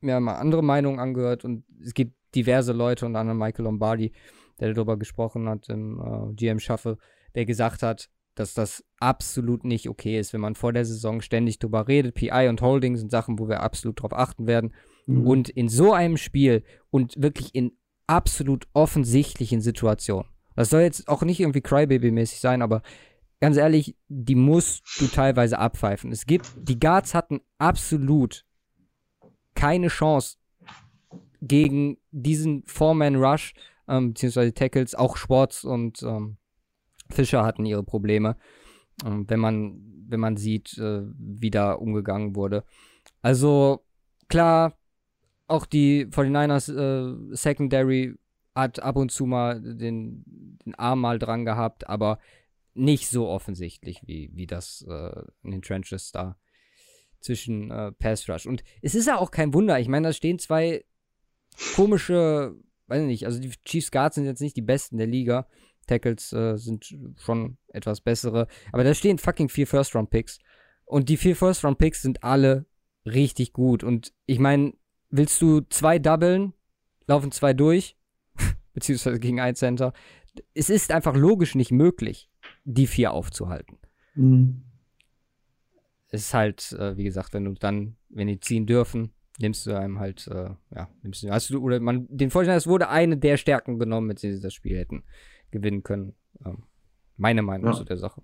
A: mir mal andere Meinungen angehört und es gibt diverse Leute, unter anderem Michael Lombardi, der darüber gesprochen hat im äh, GM Shuffle, der gesagt hat, dass das absolut nicht okay ist, wenn man vor der Saison ständig drüber redet. PI und Holding sind Sachen, wo wir absolut drauf achten werden. Mhm. Und in so einem Spiel und wirklich in absolut offensichtlichen Situationen. Das soll jetzt auch nicht irgendwie Crybaby-mäßig sein, aber ganz ehrlich, die musst du teilweise abpfeifen. Es gibt, die Guards hatten absolut keine Chance gegen diesen Four-Man-Rush, ähm, beziehungsweise Tackles, auch Schwartz und ähm, Fischer hatten ihre Probleme, ähm, wenn man, wenn man sieht, äh, wie da umgegangen wurde. Also, klar, auch die 49ers äh, Secondary hat ab und zu mal den, den Arm mal dran gehabt, aber nicht so offensichtlich, wie, wie das äh, in den Trenches da zwischen äh, Pass Rush. Und es ist ja auch kein Wunder. Ich meine, da stehen zwei komische, weiß ich nicht, also die Chiefs Guards sind jetzt nicht die besten der Liga. Tackles äh, sind schon etwas bessere. Aber da stehen fucking vier First-Round-Picks. Und die vier First-Round-Picks sind alle richtig gut. Und ich meine, willst du zwei doublen, laufen zwei durch, beziehungsweise gegen ein Center. Es ist einfach logisch nicht möglich, die vier aufzuhalten. Mhm. Es ist halt, äh, wie gesagt, wenn du dann, wenn die ziehen dürfen, nimmst du einem halt, äh, ja, nimmst du, hast du, oder man, den Vorstellungen, es wurde eine der Stärken genommen, mit denen sie das Spiel hätten gewinnen können. Ähm, meine Meinung ja. zu der Sache.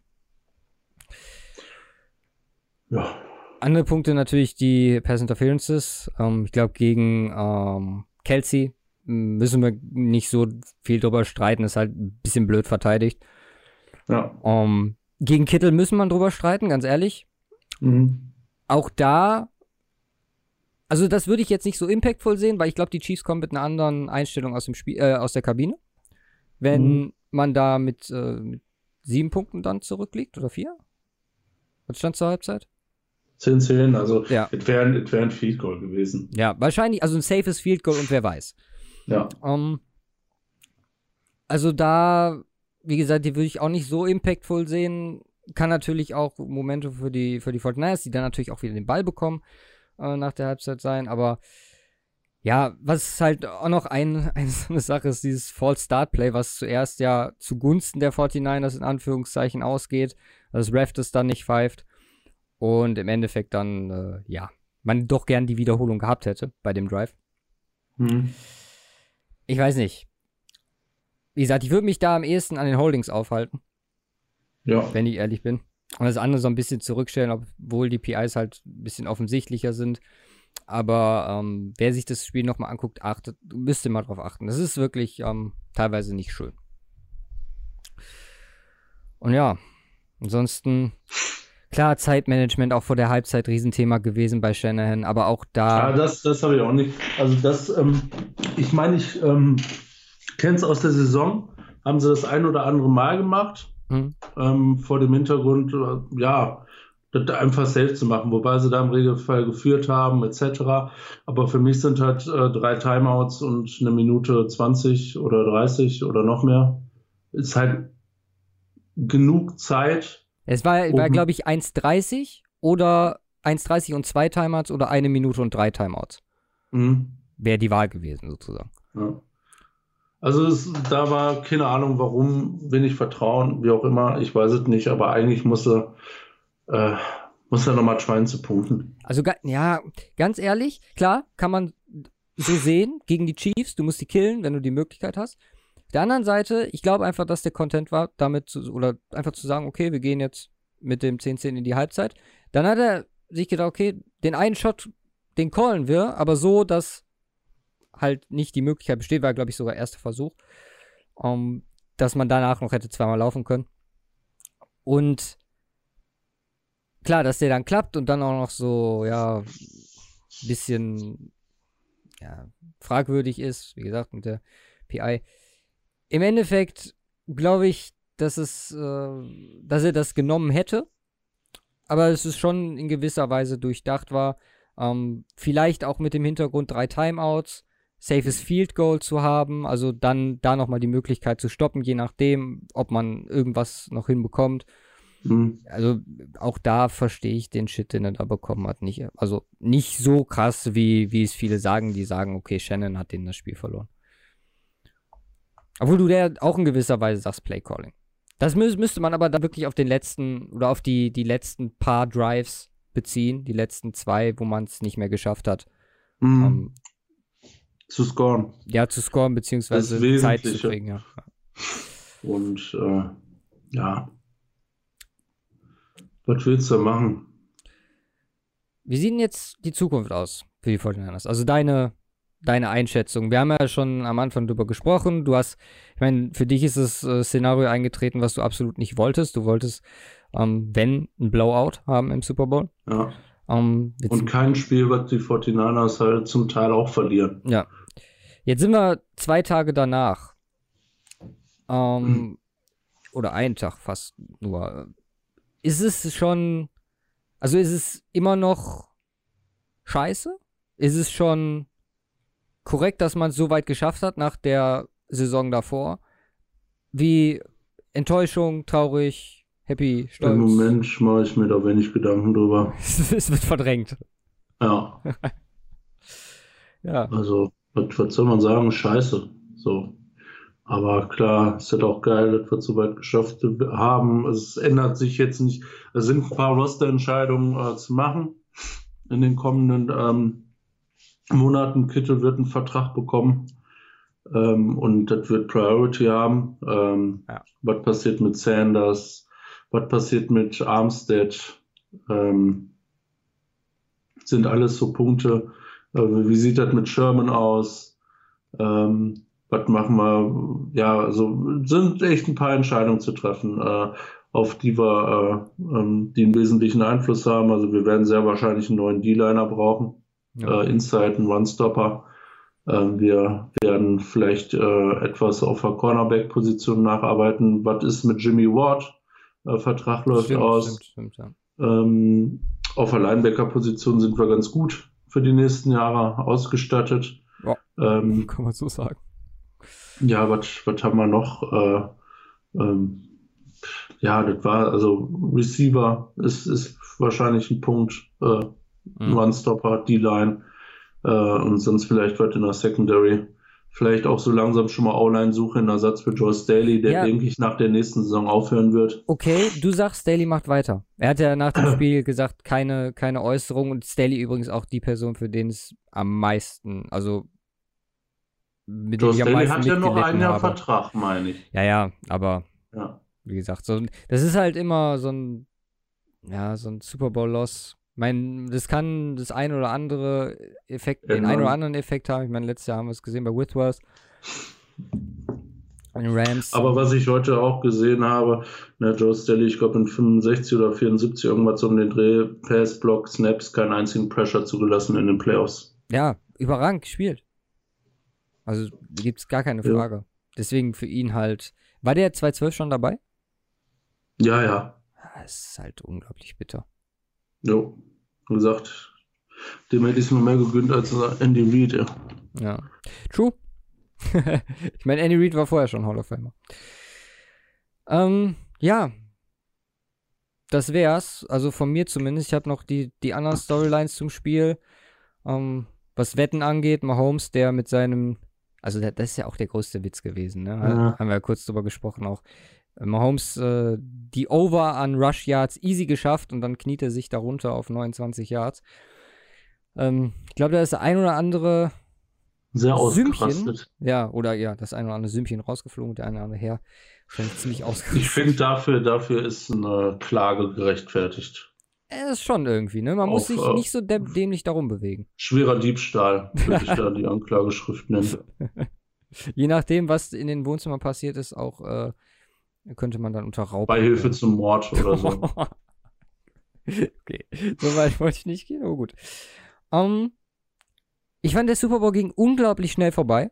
A: Ja. Andere Punkte natürlich die Pass Interferences. Ähm, ich glaube, gegen ähm, Kelsey müssen wir nicht so viel drüber streiten. Ist halt ein bisschen blöd verteidigt. Ja. Um, gegen Kittel müssen wir drüber streiten, ganz ehrlich. Mhm. Auch da, also das würde ich jetzt nicht so impactful sehen, weil ich glaube, die Chiefs kommen mit einer anderen Einstellung aus dem Spiel, äh, aus der Kabine. Wenn mhm. man da mit, äh, mit sieben Punkten dann zurückliegt oder vier? Was stand zur Halbzeit?
B: 10-10, also ja. es wäre wär ein Field Goal gewesen.
A: Ja, wahrscheinlich, also ein safes Field Goal und wer weiß.
B: Ja.
A: Um, ähm, also da, wie gesagt, die würde ich auch nicht so impactful sehen. Kann natürlich auch Momente für die, für die 49ers, die dann natürlich auch wieder den Ball bekommen, äh, nach der Halbzeit sein. Aber ja, was halt auch noch ein, eine Sache ist, dieses False Start Play, was zuerst ja zugunsten der 49ers in Anführungszeichen ausgeht, das Ref das dann nicht pfeift und im Endeffekt dann, äh, ja, man doch gern die Wiederholung gehabt hätte bei dem Drive. Mhm ich weiß nicht. Wie gesagt, ich würde mich da am ehesten an den Holdings aufhalten. Ja. Wenn ich ehrlich bin. Und das andere so ein bisschen zurückstellen, obwohl die PIs halt ein bisschen offensichtlicher sind. Aber ähm, wer sich das Spiel nochmal anguckt, achtet, müsste mal drauf achten. Das ist wirklich ähm, teilweise nicht schön. Und ja, ansonsten Klar, Zeitmanagement auch vor der Halbzeit Riesenthema gewesen bei Shanahan, aber auch da.
B: Ja, das, das habe ich auch nicht. Also das, ähm, ich meine, ich ähm, kenne es aus der Saison, haben sie das ein oder andere Mal gemacht, hm. ähm, vor dem Hintergrund, äh, ja, das einfach selbst zu machen, wobei sie da im Regelfall geführt haben, etc. Aber für mich sind halt äh, drei Timeouts und eine Minute 20 oder 30 oder noch mehr, ist halt genug Zeit,
A: es war, war glaube ich, 1,30 oder 1,30 und zwei Timeouts oder eine Minute und drei Timeouts. Mhm. Wäre die Wahl gewesen, sozusagen.
B: Ja. Also es, da war keine Ahnung, warum, wenig Vertrauen, wie auch immer, ich weiß es nicht, aber eigentlich muss er, äh, muss er nochmal trying zu punkten.
A: Also ja, ganz ehrlich, klar, kann man so sehen gegen die Chiefs, du musst die killen, wenn du die Möglichkeit hast der anderen Seite, ich glaube einfach, dass der Content war, damit zu, oder einfach zu sagen, okay, wir gehen jetzt mit dem 10-10 in die Halbzeit. Dann hat er sich gedacht, okay, den einen Shot, den callen wir, aber so, dass halt nicht die Möglichkeit besteht, war, glaube ich, sogar erster Versuch, um, ähm, dass man danach noch hätte zweimal laufen können. Und klar, dass der dann klappt und dann auch noch so, ja, ein bisschen ja, fragwürdig ist, wie gesagt, mit der PI. Im Endeffekt glaube ich, dass es, äh, dass er das genommen hätte, aber es ist schon in gewisser Weise durchdacht war. Ähm, vielleicht auch mit dem Hintergrund drei Timeouts, safes Field Goal zu haben, also dann da nochmal die Möglichkeit zu stoppen, je nachdem, ob man irgendwas noch hinbekommt. Mhm. Also auch da verstehe ich den Shit, den er da bekommen hat. Nicht, also nicht so krass, wie, wie es viele sagen, die sagen, okay, Shannon hat den das Spiel verloren. Obwohl du der auch in gewisser Weise sagst, Play Calling. Das mü müsste man aber da wirklich auf den letzten oder auf die, die letzten paar Drives beziehen, die letzten zwei, wo man es nicht mehr geschafft hat.
B: Mhm. Um, zu scoren.
A: Ja, zu scoren, beziehungsweise Zeit zu kriegen, ja.
B: Und äh, ja, was willst du machen?
A: Wie sieht denn jetzt die Zukunft aus für die 49ers? Also deine, deine Einschätzung. Wir haben ja schon am Anfang darüber gesprochen. Du hast, ich meine, für dich ist das äh, Szenario eingetreten, was du absolut nicht wolltest. Du wolltest, ähm, wenn, ein Blowout haben im Super Bowl.
B: Ja. Um, ähm, Und kein Spiel, was die 49ers halt zum Teil auch verlieren.
A: Ja. Jetzt sind wir zwei Tage danach. Ähm, hm. Oder einen Tag fast nur ist es schon, also ist es immer noch scheiße? Ist es schon korrekt, dass man es so weit geschafft hat nach der Saison davor? Wie Enttäuschung, traurig, happy, stolz?
B: Im Moment mache ich mir da wenig Gedanken drüber.
A: es wird verdrängt.
B: Ja. ja. Also, was, was soll man sagen? Scheiße. So. Aber klar, es ist auch geil, dass wir es so weit geschafft haben. Es ändert sich jetzt nicht. Es sind ein paar Roster-Entscheidungen äh, zu machen in den kommenden ähm, Monaten. Kittel wird einen Vertrag bekommen ähm, und das wird Priority haben. Ähm, ja. Was passiert mit Sanders? Was passiert mit Armstead? Ähm, sind alles so Punkte. Äh, wie sieht das mit Sherman aus? Ähm, was machen wir? Ja, also sind echt ein paar Entscheidungen zu treffen, äh, auf die wir, äh, ähm, die einen wesentlichen Einfluss haben. Also wir werden sehr wahrscheinlich einen neuen D-Liner brauchen, ja. äh, Inside, einen One-Stopper. Ähm, wir werden vielleicht äh, etwas auf der Cornerback-Position nacharbeiten. Was ist mit Jimmy Ward? Äh, Vertrag läuft stimmt, aus. Stimmt, stimmt, ja. ähm, auf der Linebacker-Position sind wir ganz gut für die nächsten Jahre ausgestattet.
A: Ja, ähm, kann man so sagen.
B: Ja, was haben wir noch? Äh, ähm, ja, das war, also Receiver ist, ist wahrscheinlich ein Punkt. Äh, mhm. One-Stopper, D-Line äh, und sonst vielleicht was in der Secondary. Vielleicht auch so langsam schon mal O-Line-Suche in Ersatz für Joe Staley, der, ja. denke ich, nach der nächsten Saison aufhören wird.
A: Okay, du sagst, Staley macht weiter. Er hat ja nach dem Spiel gesagt, keine, keine Äußerung und Staley übrigens auch die Person, für den es am meisten, also
B: mit Joe Staley hat ja noch ein Jahr habe. Vertrag, meine ich.
A: Ja, ja, aber ja. wie gesagt, so, das ist halt immer so ein, ja, so ein Super Bowl-Loss. Ich meine, das kann das ein oder andere Effekt, genau. den einen oder anderen Effekt haben. Ich meine, letztes Jahr haben wir es gesehen bei Whitworth.
B: Rams. Aber was ich heute auch gesehen habe, ne, Joe Staley, ich glaube in 65 oder 74 irgendwas um den Dreh, Pass, Block, Snaps, keinen einzigen Pressure zugelassen in den Playoffs.
A: Ja, überragend gespielt. Also gibt es gar keine Frage. Ja. Deswegen für ihn halt. War der 212 schon dabei?
B: Ja, ja.
A: Das ist halt unglaublich bitter.
B: Jo. Wie gesagt, dem hätte ich es nur mehr gegönnt als Andy Reid, ja.
A: Ja. True. ich meine, Andy Reid war vorher schon Hall of Famer. Ähm, ja. Das wär's. Also von mir zumindest. Ich habe noch die, die anderen Storylines zum Spiel. Ähm, was Wetten angeht, Mahomes, der mit seinem also das ist ja auch der größte Witz gewesen, ne? Ja. Haben wir ja kurz drüber gesprochen auch. Mahomes äh, die Over an Rush Yards easy geschafft und dann kniet er sich darunter auf 29 Yards. Ähm, ich glaube, da ist der ein oder andere
B: sehr
A: Sümmchen. Ja, oder ja, das ein oder andere Sümmchen rausgeflogen, der eine oder andere her. Wahrscheinlich ziemlich ausgerastet.
B: Ich finde, dafür, dafür ist eine Klage gerechtfertigt.
A: Das ist schon irgendwie, ne? Man auf, muss sich äh, nicht so dämlich darum bewegen.
B: Schwerer Diebstahl, würde ich da die Anklageschrift nennen.
A: Je nachdem, was in den Wohnzimmern passiert ist, auch äh, könnte man dann unter Raub.
B: Beihilfe werden. zum Mord oder so.
A: okay, so weit wollte ich nicht gehen, aber gut. Um, ähm, ich fand, der Super Bowl ging unglaublich schnell vorbei.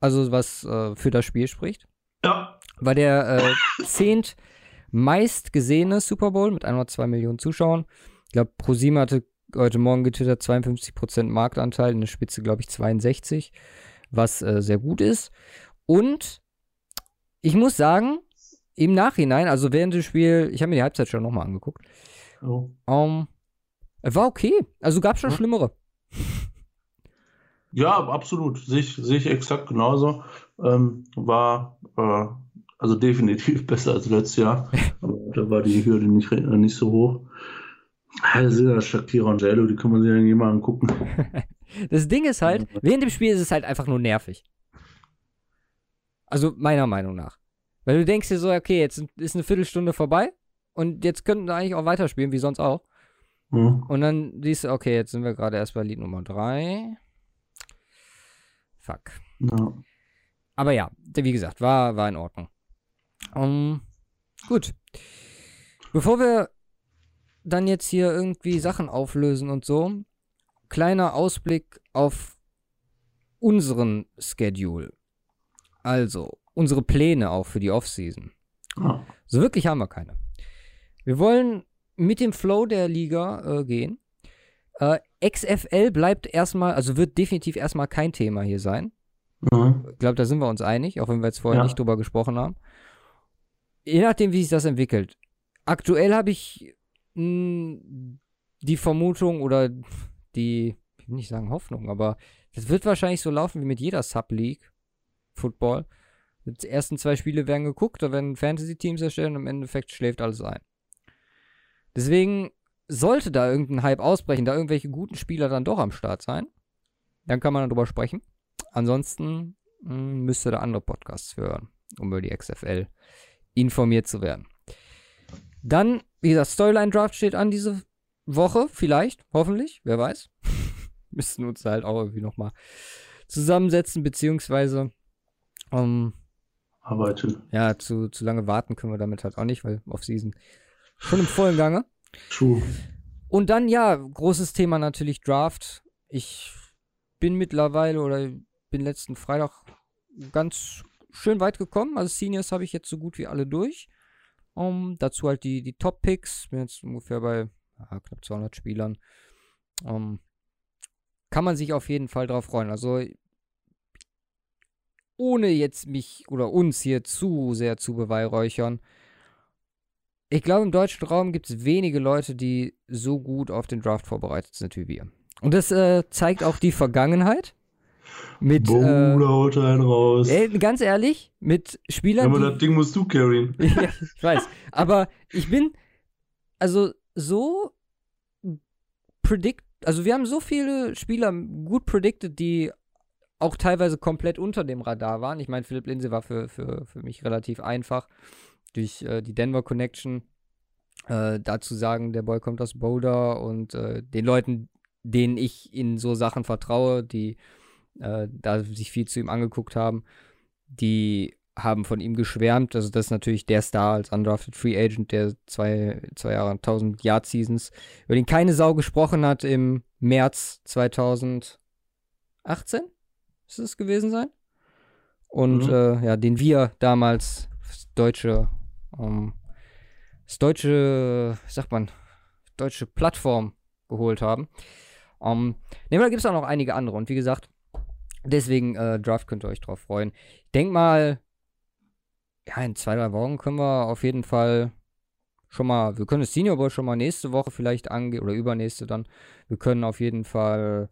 A: Also, was äh, für das Spiel spricht.
B: Ja.
A: War der äh, zehnt meist gesehene Super Bowl mit 102 Millionen Zuschauern. Ich glaube, ProSieben hatte heute Morgen getwittert 52% Marktanteil, in der Spitze, glaube ich, 62, was äh, sehr gut ist. Und ich muss sagen, im Nachhinein, also während des Spiels, ich habe mir die Halbzeit schon nochmal angeguckt,
B: Oh.
A: um, war okay. Also gab schon
B: Ja.
A: schlimmere.
B: Ja, absolut. Sehe ich, sehe ich exakt genauso. Ähm, war äh, also definitiv besser als letztes Jahr. Aber da war die Hürde nicht, äh, nicht so hoch. Also, Shakira und Jello, die kann man sich eigentlich mal angucken.
A: Das Ding ist halt, während dem Spiel ist es halt einfach nur nervig. Also meiner Meinung nach. Weil du denkst dir so, okay, jetzt ist eine Viertelstunde vorbei und jetzt könnten wir eigentlich auch weiterspielen, wie sonst auch.
B: Hm.
A: Und dann siehst du, okay, jetzt sind wir gerade erst bei Lied Nummer 3. Fuck.
B: Ja.
A: Aber ja, wie gesagt, war, war in Ordnung. Um, gut. Bevor wir dann jetzt hier irgendwie Sachen auflösen und so, kleiner Ausblick auf unseren Schedule. Also, unsere Pläne auch für die Offseason.
B: Ja.
A: So wirklich haben wir keine. Wir wollen mit dem Flow der Liga äh, gehen. Äh, XFL bleibt erstmal, also wird definitiv erstmal kein Thema hier sein.
B: Mhm.
A: Ich glaube, da sind wir uns einig, auch wenn wir jetzt vorher
B: Ja.
A: nicht drüber gesprochen haben. Je nachdem, wie sich das entwickelt. Aktuell habe ich mh, die Vermutung oder die, ich will nicht sagen Hoffnung, aber das wird wahrscheinlich so laufen wie mit jeder Sub-League Football. Die ersten zwei Spiele werden geguckt, da werden Fantasy-Teams erstellen und im Endeffekt schläft alles ein. Deswegen sollte da irgendein Hype ausbrechen, da irgendwelche guten Spieler dann doch am Start sein, dann kann man darüber sprechen. Ansonsten mh, müsste da andere Podcasts hören, um über die XFL informiert zu werden. Dann, wie gesagt, Storyline Draft steht an diese Woche, vielleicht, hoffentlich, wer weiß. Müssten uns halt auch irgendwie nochmal zusammensetzen, beziehungsweise, ähm,
B: Arbeiten.
A: ja, zu, zu lange warten können wir damit halt auch nicht, weil Off-Season schon im vollen Gange.
B: True.
A: Und dann, ja, großes Thema natürlich Draft. Ich bin mittlerweile oder bin letzten Freitag ganz schön weit gekommen. Also Seniors habe ich jetzt so gut wie alle durch. Um, dazu halt die, die Top-Picks. Bin jetzt ungefähr bei ja, knapp 200 Spielern. Um, kann man sich auf jeden Fall drauf freuen. Also ohne jetzt mich oder uns hier zu sehr zu beweihräuchern. Ich glaube, im deutschen Raum gibt es wenige Leute, die so gut auf den Draft vorbereitet sind wie wir. Und das äh, zeigt auch die Vergangenheit. Mit,
B: Boom,
A: äh,
B: haut einen raus.
A: ey, ganz ehrlich, mit Spielern,
B: Aber
A: die,
B: das Ding musst du carryen.
A: ja, ich weiß. Aber ich bin, also so predict, also wir haben so viele Spieler gut predicted, die auch teilweise komplett unter dem Radar waren. Ich meine, Philipp Lindsay war für, für, für mich relativ einfach durch äh, die Denver Connection. Äh, dazu sagen, der Boy kommt aus Boulder und äh, den Leuten, denen ich in so Sachen vertraue, die äh, da sich viel zu ihm angeguckt haben, die haben von ihm geschwärmt. Also das ist natürlich der Star als undrafted Free Agent, der zwei, zwei Jahre 1000 Yard Seasons, über den keine Sau gesprochen hat im März 2018 ist es gewesen sein. Und
B: Mhm.
A: äh, ja, den wir damals das deutsche, ähm, das deutsche, wie sagt man, deutsche Plattform geholt haben. Ähm, ne, da gibt es auch noch einige andere. Und wie gesagt, deswegen äh, Draft könnt ihr euch drauf freuen. Ich denk mal, ja, in zwei, drei Wochen können wir auf jeden Fall schon mal, wir können das Senior Bowl schon mal nächste Woche vielleicht angehen oder übernächste dann. Wir können auf jeden Fall,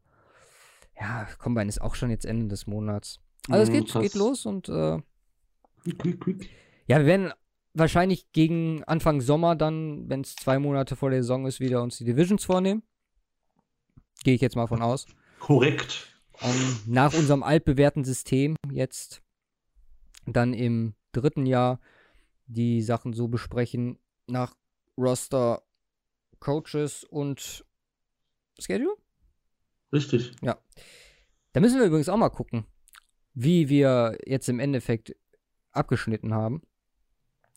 A: ja, Combine ist auch schon jetzt Ende des Monats. Also es
B: Mhm,
A: geht, geht los und äh,
B: Quick, quick, quick.
A: ja, wir werden wahrscheinlich gegen Anfang Sommer dann, wenn es zwei Monate vor der Saison ist, wieder uns die Divisions vornehmen. Gehe ich jetzt mal von aus.
B: Korrekt.
A: Um, nach unserem altbewährten System jetzt dann im dritten Jahr die Sachen so besprechen nach Roster, Coaches und Schedule.
B: Richtig.
A: Da müssen wir übrigens auch mal gucken, wie wir jetzt im Endeffekt abgeschnitten haben.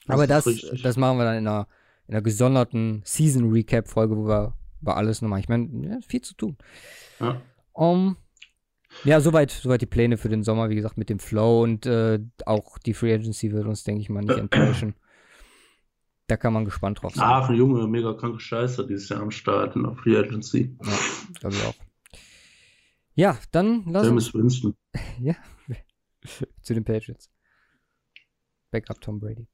B: Das
A: Aber
B: ist
A: das,
B: richtig.
A: das machen wir dann in einer, in einer gesonderten Season Recap Folge, wo wir über alles nochmal. Ich meine, ja, viel zu tun.
B: Ja.
A: Um, Ja, soweit, soweit die Pläne für den Sommer, wie gesagt, mit dem Flow und äh, auch die Free Agency wird uns, denke ich mal, nicht enttäuschen. Da kann man gespannt drauf
B: sein. Ah, für Junge, mega kranke Scheiße dieses Jahr am Start in der Free Agency.
A: Ja, glaube ich auch. Ja, dann
B: lass James uns. Winston.
A: ja, zu den Patriots. Backup Tom Brady.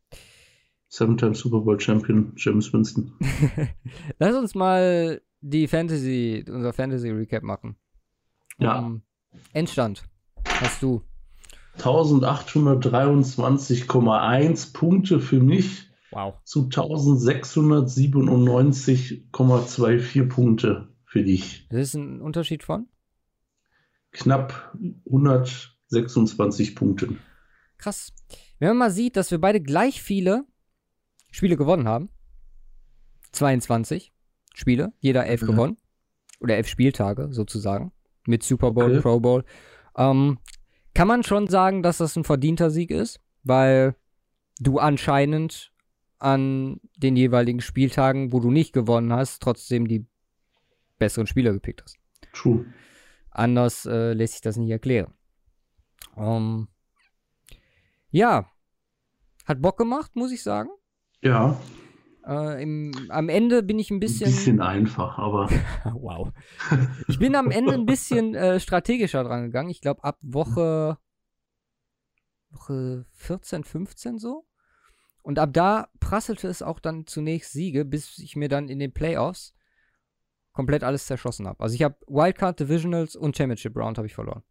B: Seven-time Super Bowl Champion James Winston.
A: lass uns mal die Fantasy, unser Fantasy Recap machen.
B: Ja. Um,
A: Endstand hast du.
B: 1823,1 Punkte für mich.
A: Wow.
B: Zu 1697,24 Punkte für dich.
A: Das ist ein Unterschied von?
B: Knapp 126 Punkten.
A: Krass. Wenn man mal sieht, dass wir beide gleich viele Spiele gewonnen haben. 22 Spiele, jeder elf mhm. gewonnen. Oder elf Spieltage sozusagen mit Super Bowl, okay. Pro Bowl. Ähm, kann man schon sagen, dass das ein verdienter Sieg ist, weil du anscheinend an den jeweiligen Spieltagen, wo du nicht gewonnen hast, trotzdem die besseren Spieler gepickt hast.
B: True.
A: Anders äh, lässt sich das nicht erklären. Ähm, ja, hat Bock gemacht, muss ich sagen.
B: Ja.
A: Äh, im, am Ende bin ich ein bisschen. Ein
B: bisschen einfach, aber.
A: wow. Ich bin am Ende ein bisschen äh, strategischer dran gegangen. Ich glaube, ab Woche, Woche 14, 15 so. Und ab da prasselte es auch dann zunächst Siege, bis ich mir dann in den Playoffs komplett alles zerschossen habe. Also ich habe Wildcard, Divisionals und Championship Round habe ich verloren.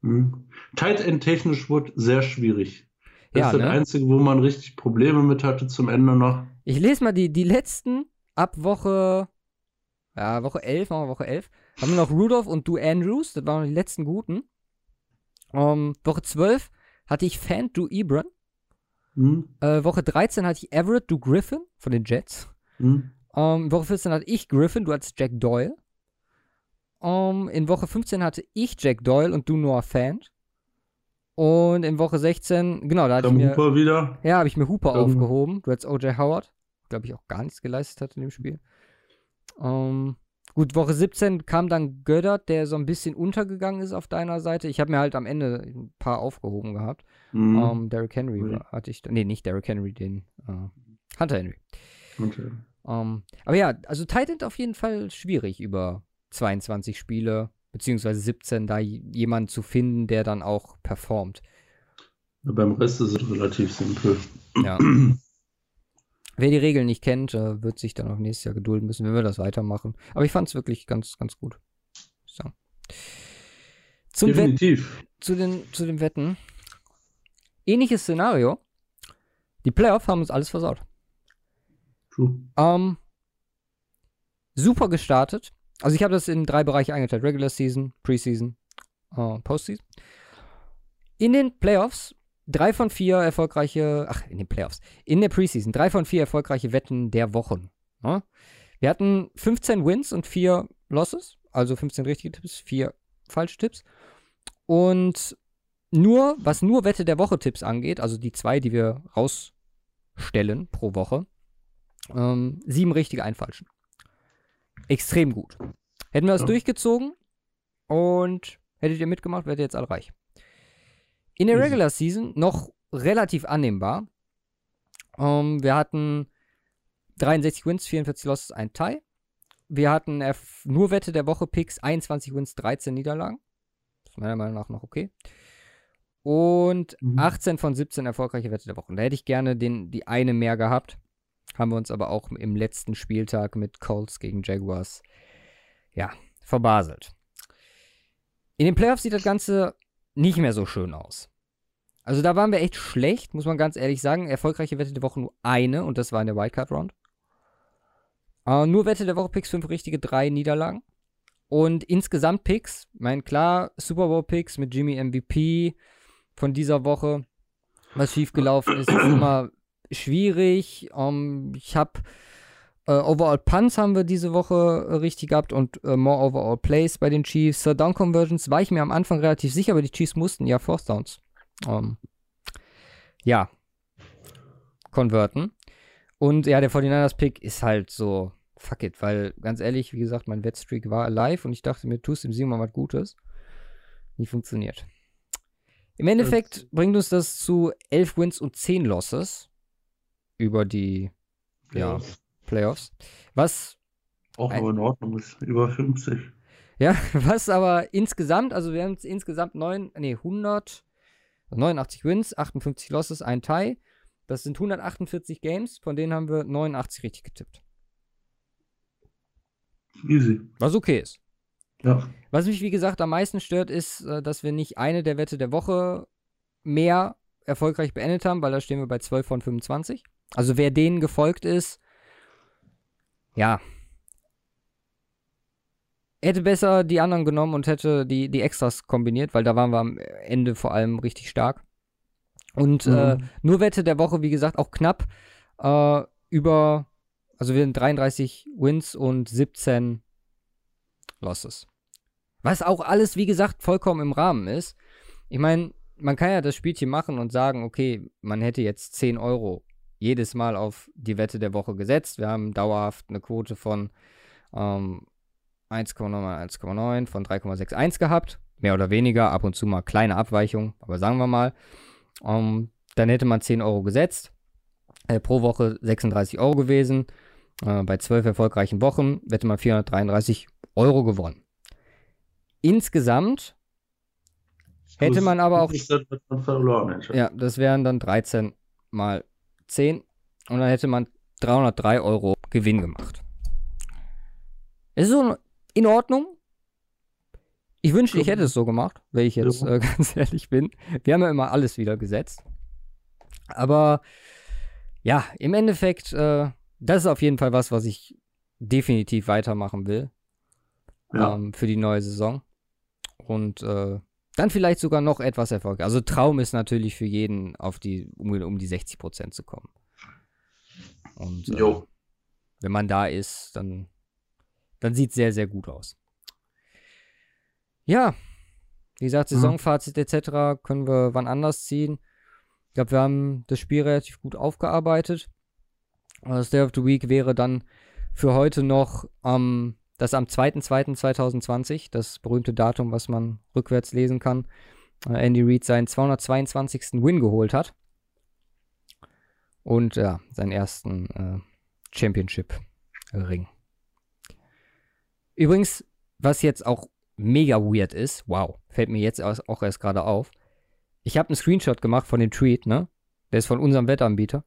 B: Mhm. Tight End technisch wurde sehr schwierig. Das ja, ist das ne? Einzige, wo man richtig Probleme mit hatte zum Ende noch.
A: Ich lese mal die, die letzten ab Woche, ja, Woche 11, machen wir Woche 11. Haben wir noch Rudolph und Du Andrews, das waren die letzten guten. Um, ähm, Woche 12 hatte ich Fan, Du Ebron. Mhm. Äh, Woche 13 hatte ich Everett, Du Griffin von den Jets. Mhm. Um, ähm, Woche 14 hatte ich Griffin, du hattest Jack Doyle. Um, ähm, in Woche 15 hatte ich Jack Doyle und du Noah Fant. Und in Woche 16, genau, da hatte
B: Dann
A: ich mir.
B: Hooper wieder.
A: Ja, habe ich mir Hooper Dann. aufgehoben. Du hattest OJ Howard, glaube ich, auch gar nichts geleistet hat in dem Spiel. Ähm, gut, Woche 17 kam dann Göttert, der so ein bisschen untergegangen ist auf deiner Seite. Ich habe mir halt am Ende ein paar aufgehoben gehabt. Mhm. Ähm, Derrick Henry mhm. hatte ich. Nee, nicht Derrick Henry, den äh, Hunter Henry. Okay. Ähm, aber ja, also Titan auf jeden Fall schwierig über 22 Spiele beziehungsweise 17, da jemanden zu finden, der dann auch performt.
B: Ja, beim Rest ist es relativ simpel.
A: Ja. Wer die Regeln nicht kennt, äh, wird sich dann auch nächstes Jahr gedulden müssen, wenn wir das weitermachen. Aber ich fand es wirklich ganz, ganz gut. So. Zum
B: Definitiv.
A: Wett zu, den, zu den Wetten. Ähnliches Szenario. Die Playoffs haben uns alles versaut. Ähm, super gestartet. Also ich habe das in drei Bereiche eingeteilt. Regular Season, Preseason, uh, Postseason. In den Playoffs drei von vier erfolgreiche, ach, in den Playoffs, in der Preseason drei von vier erfolgreiche Wetten der Wochen. Ne? Wir hatten 15 Wins und vier Losses, also 15 richtige Tipps, vier falsche Tipps. Und nur, was nur Wette der Woche Tipps angeht, also die zwei, die wir rausstellen pro Woche, ähm, sieben richtige, ein falschen extrem gut. Hätten wir das ja. durchgezogen und hättet ihr mitgemacht, wärt ihr jetzt alle reich. In der Regular Season noch relativ annehmbar. Ähm, wir hatten 63 Wins, 44 Losses, ein Tie. Wir hatten F nur Wette der Woche Picks, 21 Wins, 13 Niederlagen. Das ist meiner Meinung nach noch okay. Und mhm. 18 von 17 erfolgreiche Wette der Woche. Da hätte ich gerne den, die eine mehr gehabt. Haben wir uns aber auch im letzten Spieltag mit Colts gegen Jaguars, ja, verbaselt. In den Playoffs sieht das Ganze nicht mehr so schön aus. Also da waren wir echt schlecht, muss man ganz ehrlich sagen. Erfolgreiche Wette der Woche nur eine und das war in der Wildcard Round. Uh, nur Wette der Woche Picks, fünf richtige, drei Niederlagen. Und insgesamt Picks, mein klar, Super Bowl Picks mit Jimmy MVP von dieser Woche, was schiefgelaufen ist, ist immer schwierig. Um, ähm, ich habe äh, Overall Punts haben wir diese Woche äh, richtig gehabt und äh, More Overall Plays bei den Chiefs. Third Down Conversions war ich mir am Anfang relativ sicher, aber die Chiefs mussten ja Fourth Downs. Um, ähm, ja. Konverten. Und ja, der 49ers Pick ist halt so, fuck it, weil ganz ehrlich, wie gesagt, mein Wettstreak war alive und ich dachte mir, tust dem Simon was Gutes. nie funktioniert. Im Endeffekt bringt uns das zu 11 Wins und 10 Losses über die Playoffs. Ja, Playoffs. Was
B: auch ein, in Ordnung ist, über 50.
A: Ja, was aber insgesamt, also wir haben insgesamt 9, nee, 100, 89 Wins, 58 Losses, ein Tie. Das sind 148 Games, von denen haben wir 89 richtig getippt.
B: Easy.
A: Was okay ist.
B: Ja.
A: Was mich, wie gesagt, am meisten stört, ist, äh, dass wir nicht eine der Wette der Woche mehr erfolgreich beendet haben, weil da stehen wir bei 12 von 25. Also wer denen gefolgt ist, ja, hätte besser die anderen genommen und hätte die, die Extras kombiniert, weil da waren wir am Ende vor allem richtig stark. Und mhm. äh, nur Wette der Woche, wie gesagt, auch knapp äh, über, also wir sind 33 Wins und 17 Losses. Was auch alles, wie gesagt, vollkommen im Rahmen ist. Ich meine, man kann ja das Spielchen machen und sagen, okay, man hätte jetzt 10 Euro jedes Mal auf die Wette der Woche gesetzt. Wir haben dauerhaft eine Quote von ähm, 1,9 mal 1,9 von 3,61 gehabt. Mehr oder weniger, ab und zu mal kleine Abweichungen, aber sagen wir mal. Ähm, dann hätte man 10 Euro gesetzt. Äh, pro Woche 36 Euro gewesen. Äh, bei 12 erfolgreichen Wochen hätte man 433 Euro gewonnen. Insgesamt hätte man aber auch. Ja, das wären dann 13 mal 10 und dann hätte man 303 Euro Gewinn gemacht. Es ist so in Ordnung. Ich wünschte, ich hätte es so gemacht, wenn ich jetzt äh, ganz ehrlich bin. Wir haben ja immer alles wieder gesetzt. Aber ja, im Endeffekt, äh, das ist auf jeden Fall was, was ich definitiv weitermachen will. Ja. Ähm, für die neue Saison. Und äh, dann vielleicht sogar noch etwas Erfolg. Also Traum ist natürlich für jeden, auf die, um, um die 60 Prozent zu kommen. Und äh, wenn man da ist, dann dann sieht es sehr, sehr gut aus. Ja, wie gesagt, mhm. Saisonfazit etc. können wir wann anders ziehen. Ich glaube, wir haben das Spiel relativ gut aufgearbeitet. Das Day of the Week wäre dann für heute noch ähm, das am 2.2.2020, das berühmte Datum, was man rückwärts lesen kann, äh, Andy Reid seinen 222. Win geholt hat. Und ja, seinen ersten äh, Championship-Ring. Übrigens, was jetzt auch mega weird ist, wow, fällt mir jetzt auch erst gerade auf. Ich habe einen Screenshot gemacht von dem Tweet, ne? Der ist von unserem Wettanbieter.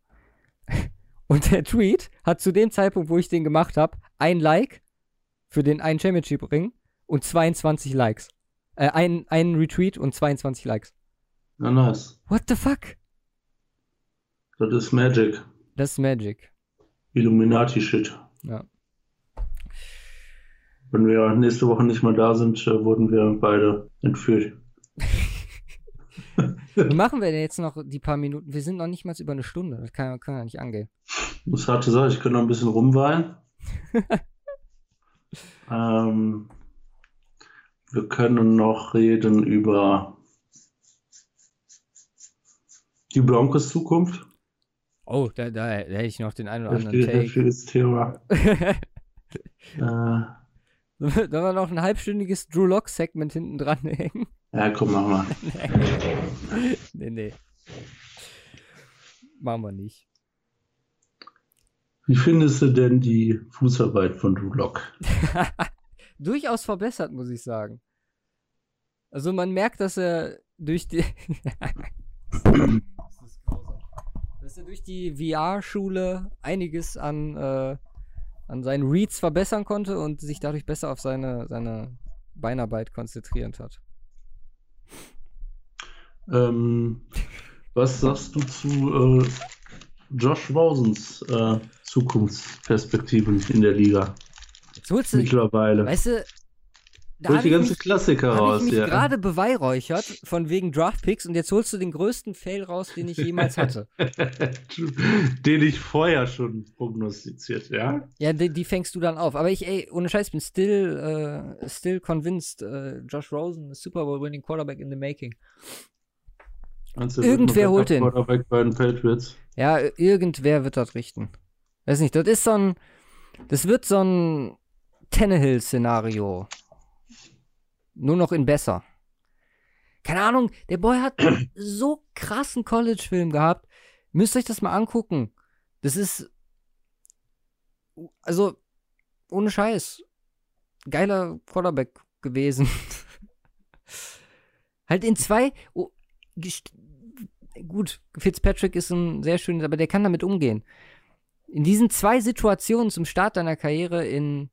A: Und der Tweet hat zu dem Zeitpunkt, wo ich den gemacht habe, ein Like für den einen Championship-Ring und 22 Likes. Äh, ein, ein Retweet und 22 Likes.
B: Na, nice.
A: What the fuck?
B: Das ist Magic.
A: Das ist Magic.
B: Illuminati-Shit.
A: Ja.
B: Wenn wir nächste Woche nicht mal da sind, äh, wurden wir beide entführt.
A: Wie machen wir denn jetzt noch die paar Minuten? Wir sind noch nicht mal über eine Stunde. Das kann, kann ja nicht angehen.
B: Muss harte Sache, ich könnte noch ein bisschen rumweinen. ähm, wir können noch reden über die Broncos Zukunft.
A: Oh, da, da, da hätte ich noch den einen oder anderen
B: Take. Heftiges Thema.
A: äh, Sollen wir noch ein halbstündiges Drew Lock Segment hinten dran hängen?
B: Ja, komm, mach mal.
A: nee, nee. Machen wir nicht.
B: Wie findest du denn die Fußarbeit von Drew Lock?
A: Durchaus verbessert, muss ich sagen. Also man merkt, dass er durch die dass er durch die VR-Schule einiges an äh, an seinen Reads verbessern konnte und sich dadurch besser auf seine, seine Beinarbeit konzentrieren hat.
B: Ähm, was sagst du zu äh, Josh Rosens äh, Zukunftsperspektiven in der Liga? Mittlerweile.
A: Weißt du,
B: da Hol die ganze mich, Klassiker raus,
A: ich mich
B: ja.
A: gerade beweihräuchert von wegen Draftpicks und jetzt holst du den größten Fail raus, den ich jemals hatte.
B: den ich vorher schon prognostiziert, ja?
A: Ja, die, die, fängst du dann auf. Aber ich, ey, ohne Scheiß, bin still, uh, still convinced, uh, Josh Rosen, Super Bowl winning Quarterback in the making. Irgendwer holt den.
B: Quarterback bei den Patriots.
A: Ja, irgendwer wird das richten. Weiß nicht, das ist so ein, das wird so ein Tannehill-Szenario. Nur noch in besser. keine Ahnung, der Boy hat so krassen College-Film gehabt. Müsst ihr euch das mal angucken. Das ist, also, ohne Scheiß, geiler Quarterback gewesen. halt in zwei, oh, gut, Fitzpatrick ist ein sehr schönes, aber der kann damit umgehen. In diesen zwei Situationen zum Start deiner Karriere in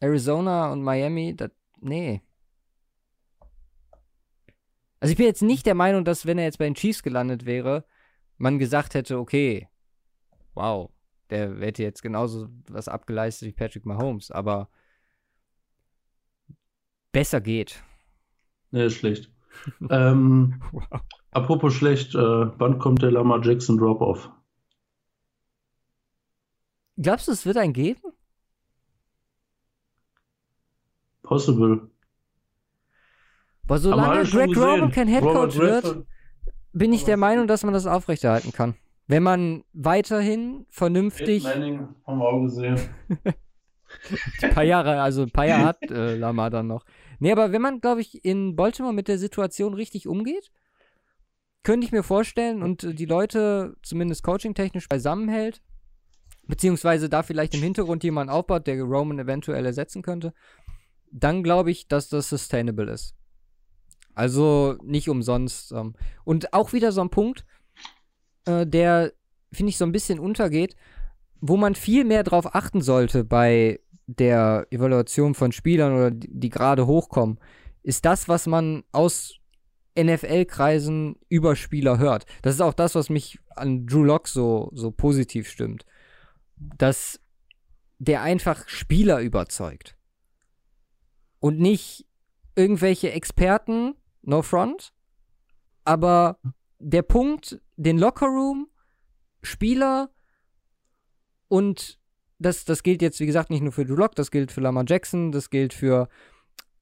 A: Arizona und Miami, das, nee. Also ich bin jetzt nicht der Meinung, dass wenn er jetzt bei den Chiefs gelandet wäre, man gesagt hätte, okay, wow, der hätte jetzt genauso was abgeleistet wie Patrick Mahomes, aber besser geht.
B: Nee, ist schlecht. ähm, wow. Apropos schlecht, äh, wann kommt der Lamar Jackson Drop-Off?
A: Glaubst du, es wird einen geben?
B: Possible.
A: Aber solange Greg Roman kein Headcoach wird, bin ich der Meinung, dass man das aufrechterhalten kann. Wenn man weiterhin vernünftig.
B: Manning haben wir auch gesehen.
A: ein paar Jahre, also ein paar Jahre hat äh, Lamar dann noch. Nee, aber wenn man, glaube ich, in Baltimore mit der Situation richtig umgeht, könnte ich mir vorstellen und die Leute zumindest coaching-technisch beisammenhält, beziehungsweise da vielleicht im Hintergrund jemand aufbaut, der Roman eventuell ersetzen könnte, dann glaube ich, dass das sustainable ist. Also nicht umsonst. Ähm. Und auch wieder so ein Punkt, äh, der, finde ich, so ein bisschen untergeht, wo man viel mehr drauf achten sollte bei der Evaluation von Spielern oder die, die gerade hochkommen, ist das, was man aus NFL-Kreisen über Spieler hört. Das ist auch das, was mich an Drew Lock so, so positiv stimmt. Dass der einfach Spieler überzeugt. Und nicht irgendwelche Experten, no front. Aber der Punkt, den Lockerroom, Spieler und das, das gilt jetzt, wie gesagt, nicht nur für Drew Lock, das gilt für Lamar Jackson, das gilt für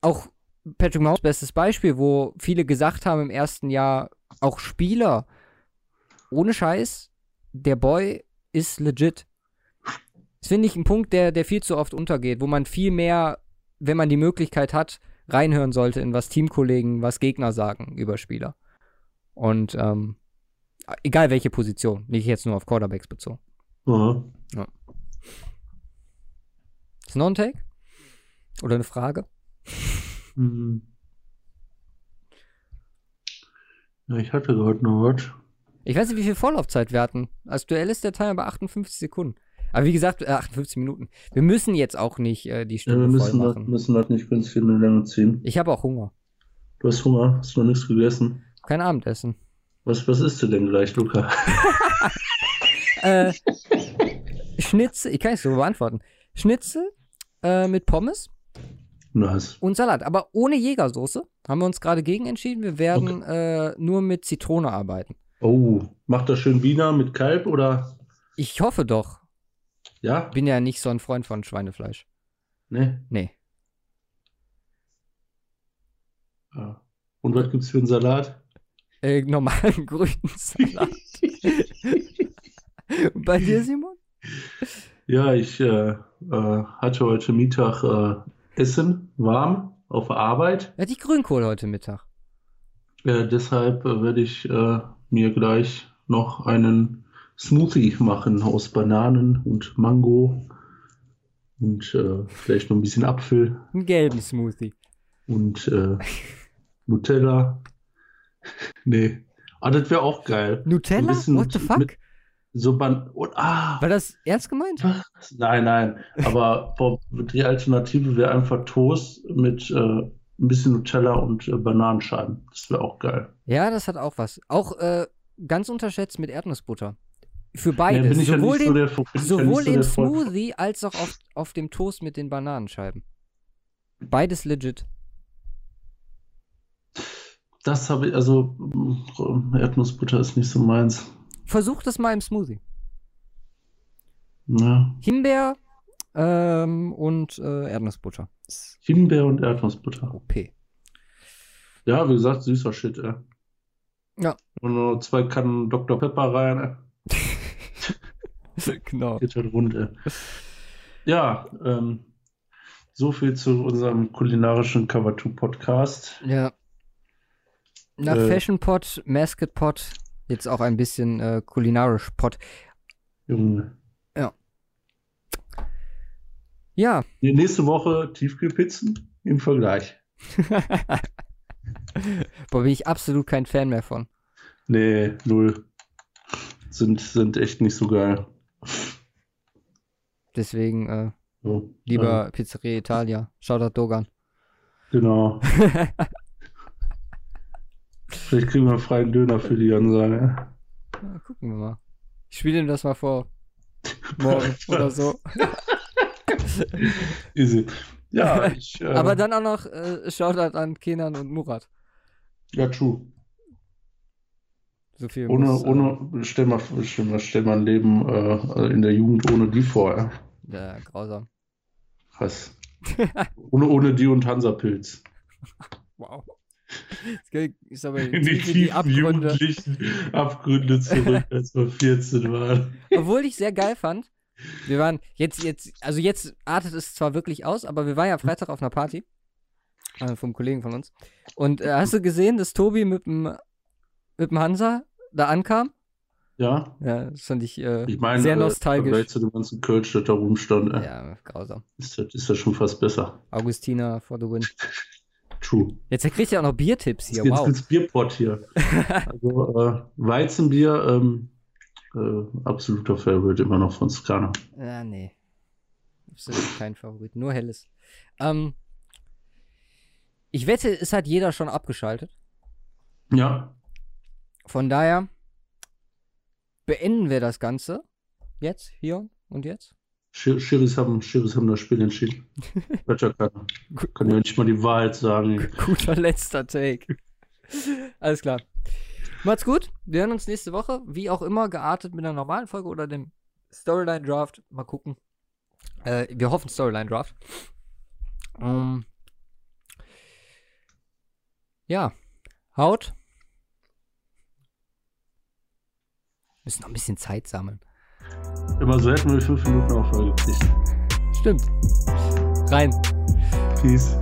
A: auch Patrick Mahomes, bestes Beispiel, wo viele gesagt haben im ersten Jahr, auch Spieler, ohne Scheiß, der Boy ist legit. Das finde ich ein Punkt, der, der viel zu oft untergeht, wo man viel mehr, wenn man die Möglichkeit hat, reinhören sollte in was Teamkollegen, was Gegner sagen über Spieler. Und ähm, egal welche Position, nicht jetzt nur auf Quarterbacks bezogen. Mhm. Ja. Ist noch ein Take? Oder eine Frage?
B: Mhm. Ja, ich hatte gerade noch was.
A: Ich weiß nicht, wie viel Vorlaufzeit wir hatten. Als Duell ist der Timer bei 58 Sekunden. Aber wie gesagt, äh, 58 Minuten. Wir müssen jetzt auch nicht äh, die Stunde ja, wir
B: müssen
A: voll
B: machen. Das, müssen das nicht ganz viel Länge ziehen.
A: Ich habe auch Hunger.
B: Du hast Hunger? Hast du noch nichts gegessen?
A: Kein Abendessen.
B: Was, was isst du denn gleich, Luca?
A: äh, Schnitzel, ich kann es so beantworten. Schnitzel äh, mit Pommes.
B: Nice.
A: Und Salat, aber ohne Jägersoße. Haben wir uns gerade gegen entschieden. Wir werden okay. äh, nur mit Zitrone arbeiten.
B: Oh, macht das schön Wiener mit Kalb oder?
A: Ich hoffe doch.
B: Ja?
A: Bin ja nicht so ein Freund von Schweinefleisch.
B: Nee?
A: Nee.
B: Ja. Und was gibt's für einen Salat?
A: Äh, normalen grünen Salat. Und bei dir, Simon?
B: Ja, ich äh, äh, hatte heute Mittag äh, Essen warm auf Arbeit.
A: Ja, die Grünkohl heute Mittag.
B: deshalb äh, werde ich äh, mir gleich noch einen Smoothie machen aus Bananen und Mango und äh, vielleicht noch ein bisschen Apfel.
A: Einen gelben Smoothie.
B: Und äh, Nutella. nee. Ah, das wäre auch geil.
A: Nutella? What the fuck? Mit,
B: so ban oh, ah,
A: War das ernst gemeint?
B: Nein, nein. Aber die Alternative wäre einfach Toast mit äh, ein bisschen Nutella und äh, Bananenscheiben. Das wäre auch geil.
A: Ja, das hat auch was. Auch äh, ganz unterschätzt mit Erdnussbutter. Für beide. Nee, sowohl, ja den, so sowohl ja im so Smoothie als auch auf, auf dem Toast mit den Bananenscheiben. Beides legit.
B: Das habe ich, also Erdnussbutter ist nicht so meins.
A: Versuch das mal im Smoothie.
B: Ja.
A: Himbeer ähm, und äh, Erdnussbutter.
B: Himbeer und Erdnussbutter.
A: OP.
B: Ja, wie gesagt, süßer Shit, ey.
A: Ja.
B: Und nur zwei Kannen Dr. Pepper rein, ey.
A: genau.
B: Geht halt rund, ey. Ja, ähm, so viel zu unserem kulinarischen Cover 2 Podcast.
A: Ja. Nach äh, Fashion Pot, Mascot Pot, jetzt auch ein bisschen äh, kulinarisch Pot.
B: Junge.
A: Ja. Ja.
B: Die nächste Woche Tiefkühlpizzen im Vergleich.
A: Boah, bin ich absolut kein Fan mehr von.
B: Nee, null. Sind, sind echt nicht so geil.
A: Deswegen äh, so, lieber äh, Pizzeria Italia. Shoutout Dogan.
B: Genau. Vielleicht kriegen wir einen freien Döner für die Ansage.
A: Ja, gucken wir mal. Ich spiele ihm das mal vor. Morgen oder so.
B: Easy. Ja, ich,
A: äh, Aber dann auch noch äh, Shoutout an Kenan und Murat.
B: Ja, true.
A: So viel
B: ohne,
A: muss, äh,
B: ohne, stell mal, stell mal, stell mal ein Leben äh, in der Jugend ohne die vor, ja.
A: Ja, grausam.
B: Krass. ohne, ohne die und Hansapilz.
A: Wow. Ist aber
B: in die tiefen Abgründe. jugendlichen Abgründe zurück, als wir 14 waren.
A: Obwohl ich sehr geil fand. Wir waren jetzt, jetzt, also jetzt artet es zwar wirklich aus, aber wir waren ja Freitag auf einer Party. Also vom Kollegen von uns. Und äh, hast du gesehen, dass Tobi mit dem, mit dem Hansa da ankam?
B: Ja.
A: Ja, das fand ich, äh,
B: ich meine,
A: sehr äh, nostalgisch.
B: Äh, zu dem ganzen Kölsch, der da rumstand. Äh,
A: ja, grausam.
B: Ist das, ist das schon fast besser.
A: Augustina for the win.
B: True.
A: Jetzt kriegt ihr auch noch Biertipps hier.
B: Jetzt
A: wow.
B: ins Bierpott hier. also äh, Weizenbier, ähm, äh, absoluter Favorite immer noch von Skana.
A: Ja, nee. Absolut kein Favorit, nur helles. Ähm, ich wette, es hat jeder schon abgeschaltet.
B: Ja.
A: Von daher beenden wir das Ganze. Jetzt, hier und jetzt.
B: Schiris haben, Schiris haben das Spiel entschieden. Better kann, kann ja nicht mal die Wahrheit sagen.
A: Guter letzter Take. Alles klar. Macht's gut. Wir hören uns nächste Woche. Wie auch immer, geartet mit einer normalen Folge oder dem Storyline Draft. Mal gucken. Äh, wir hoffen Storyline Draft. Um, ähm, ja. Haut. Müssen noch ein bisschen Zeit sammeln.
B: Immer so hätten wir fünf Minuten gekriegt.
A: Stimmt. Rein.
B: Peace.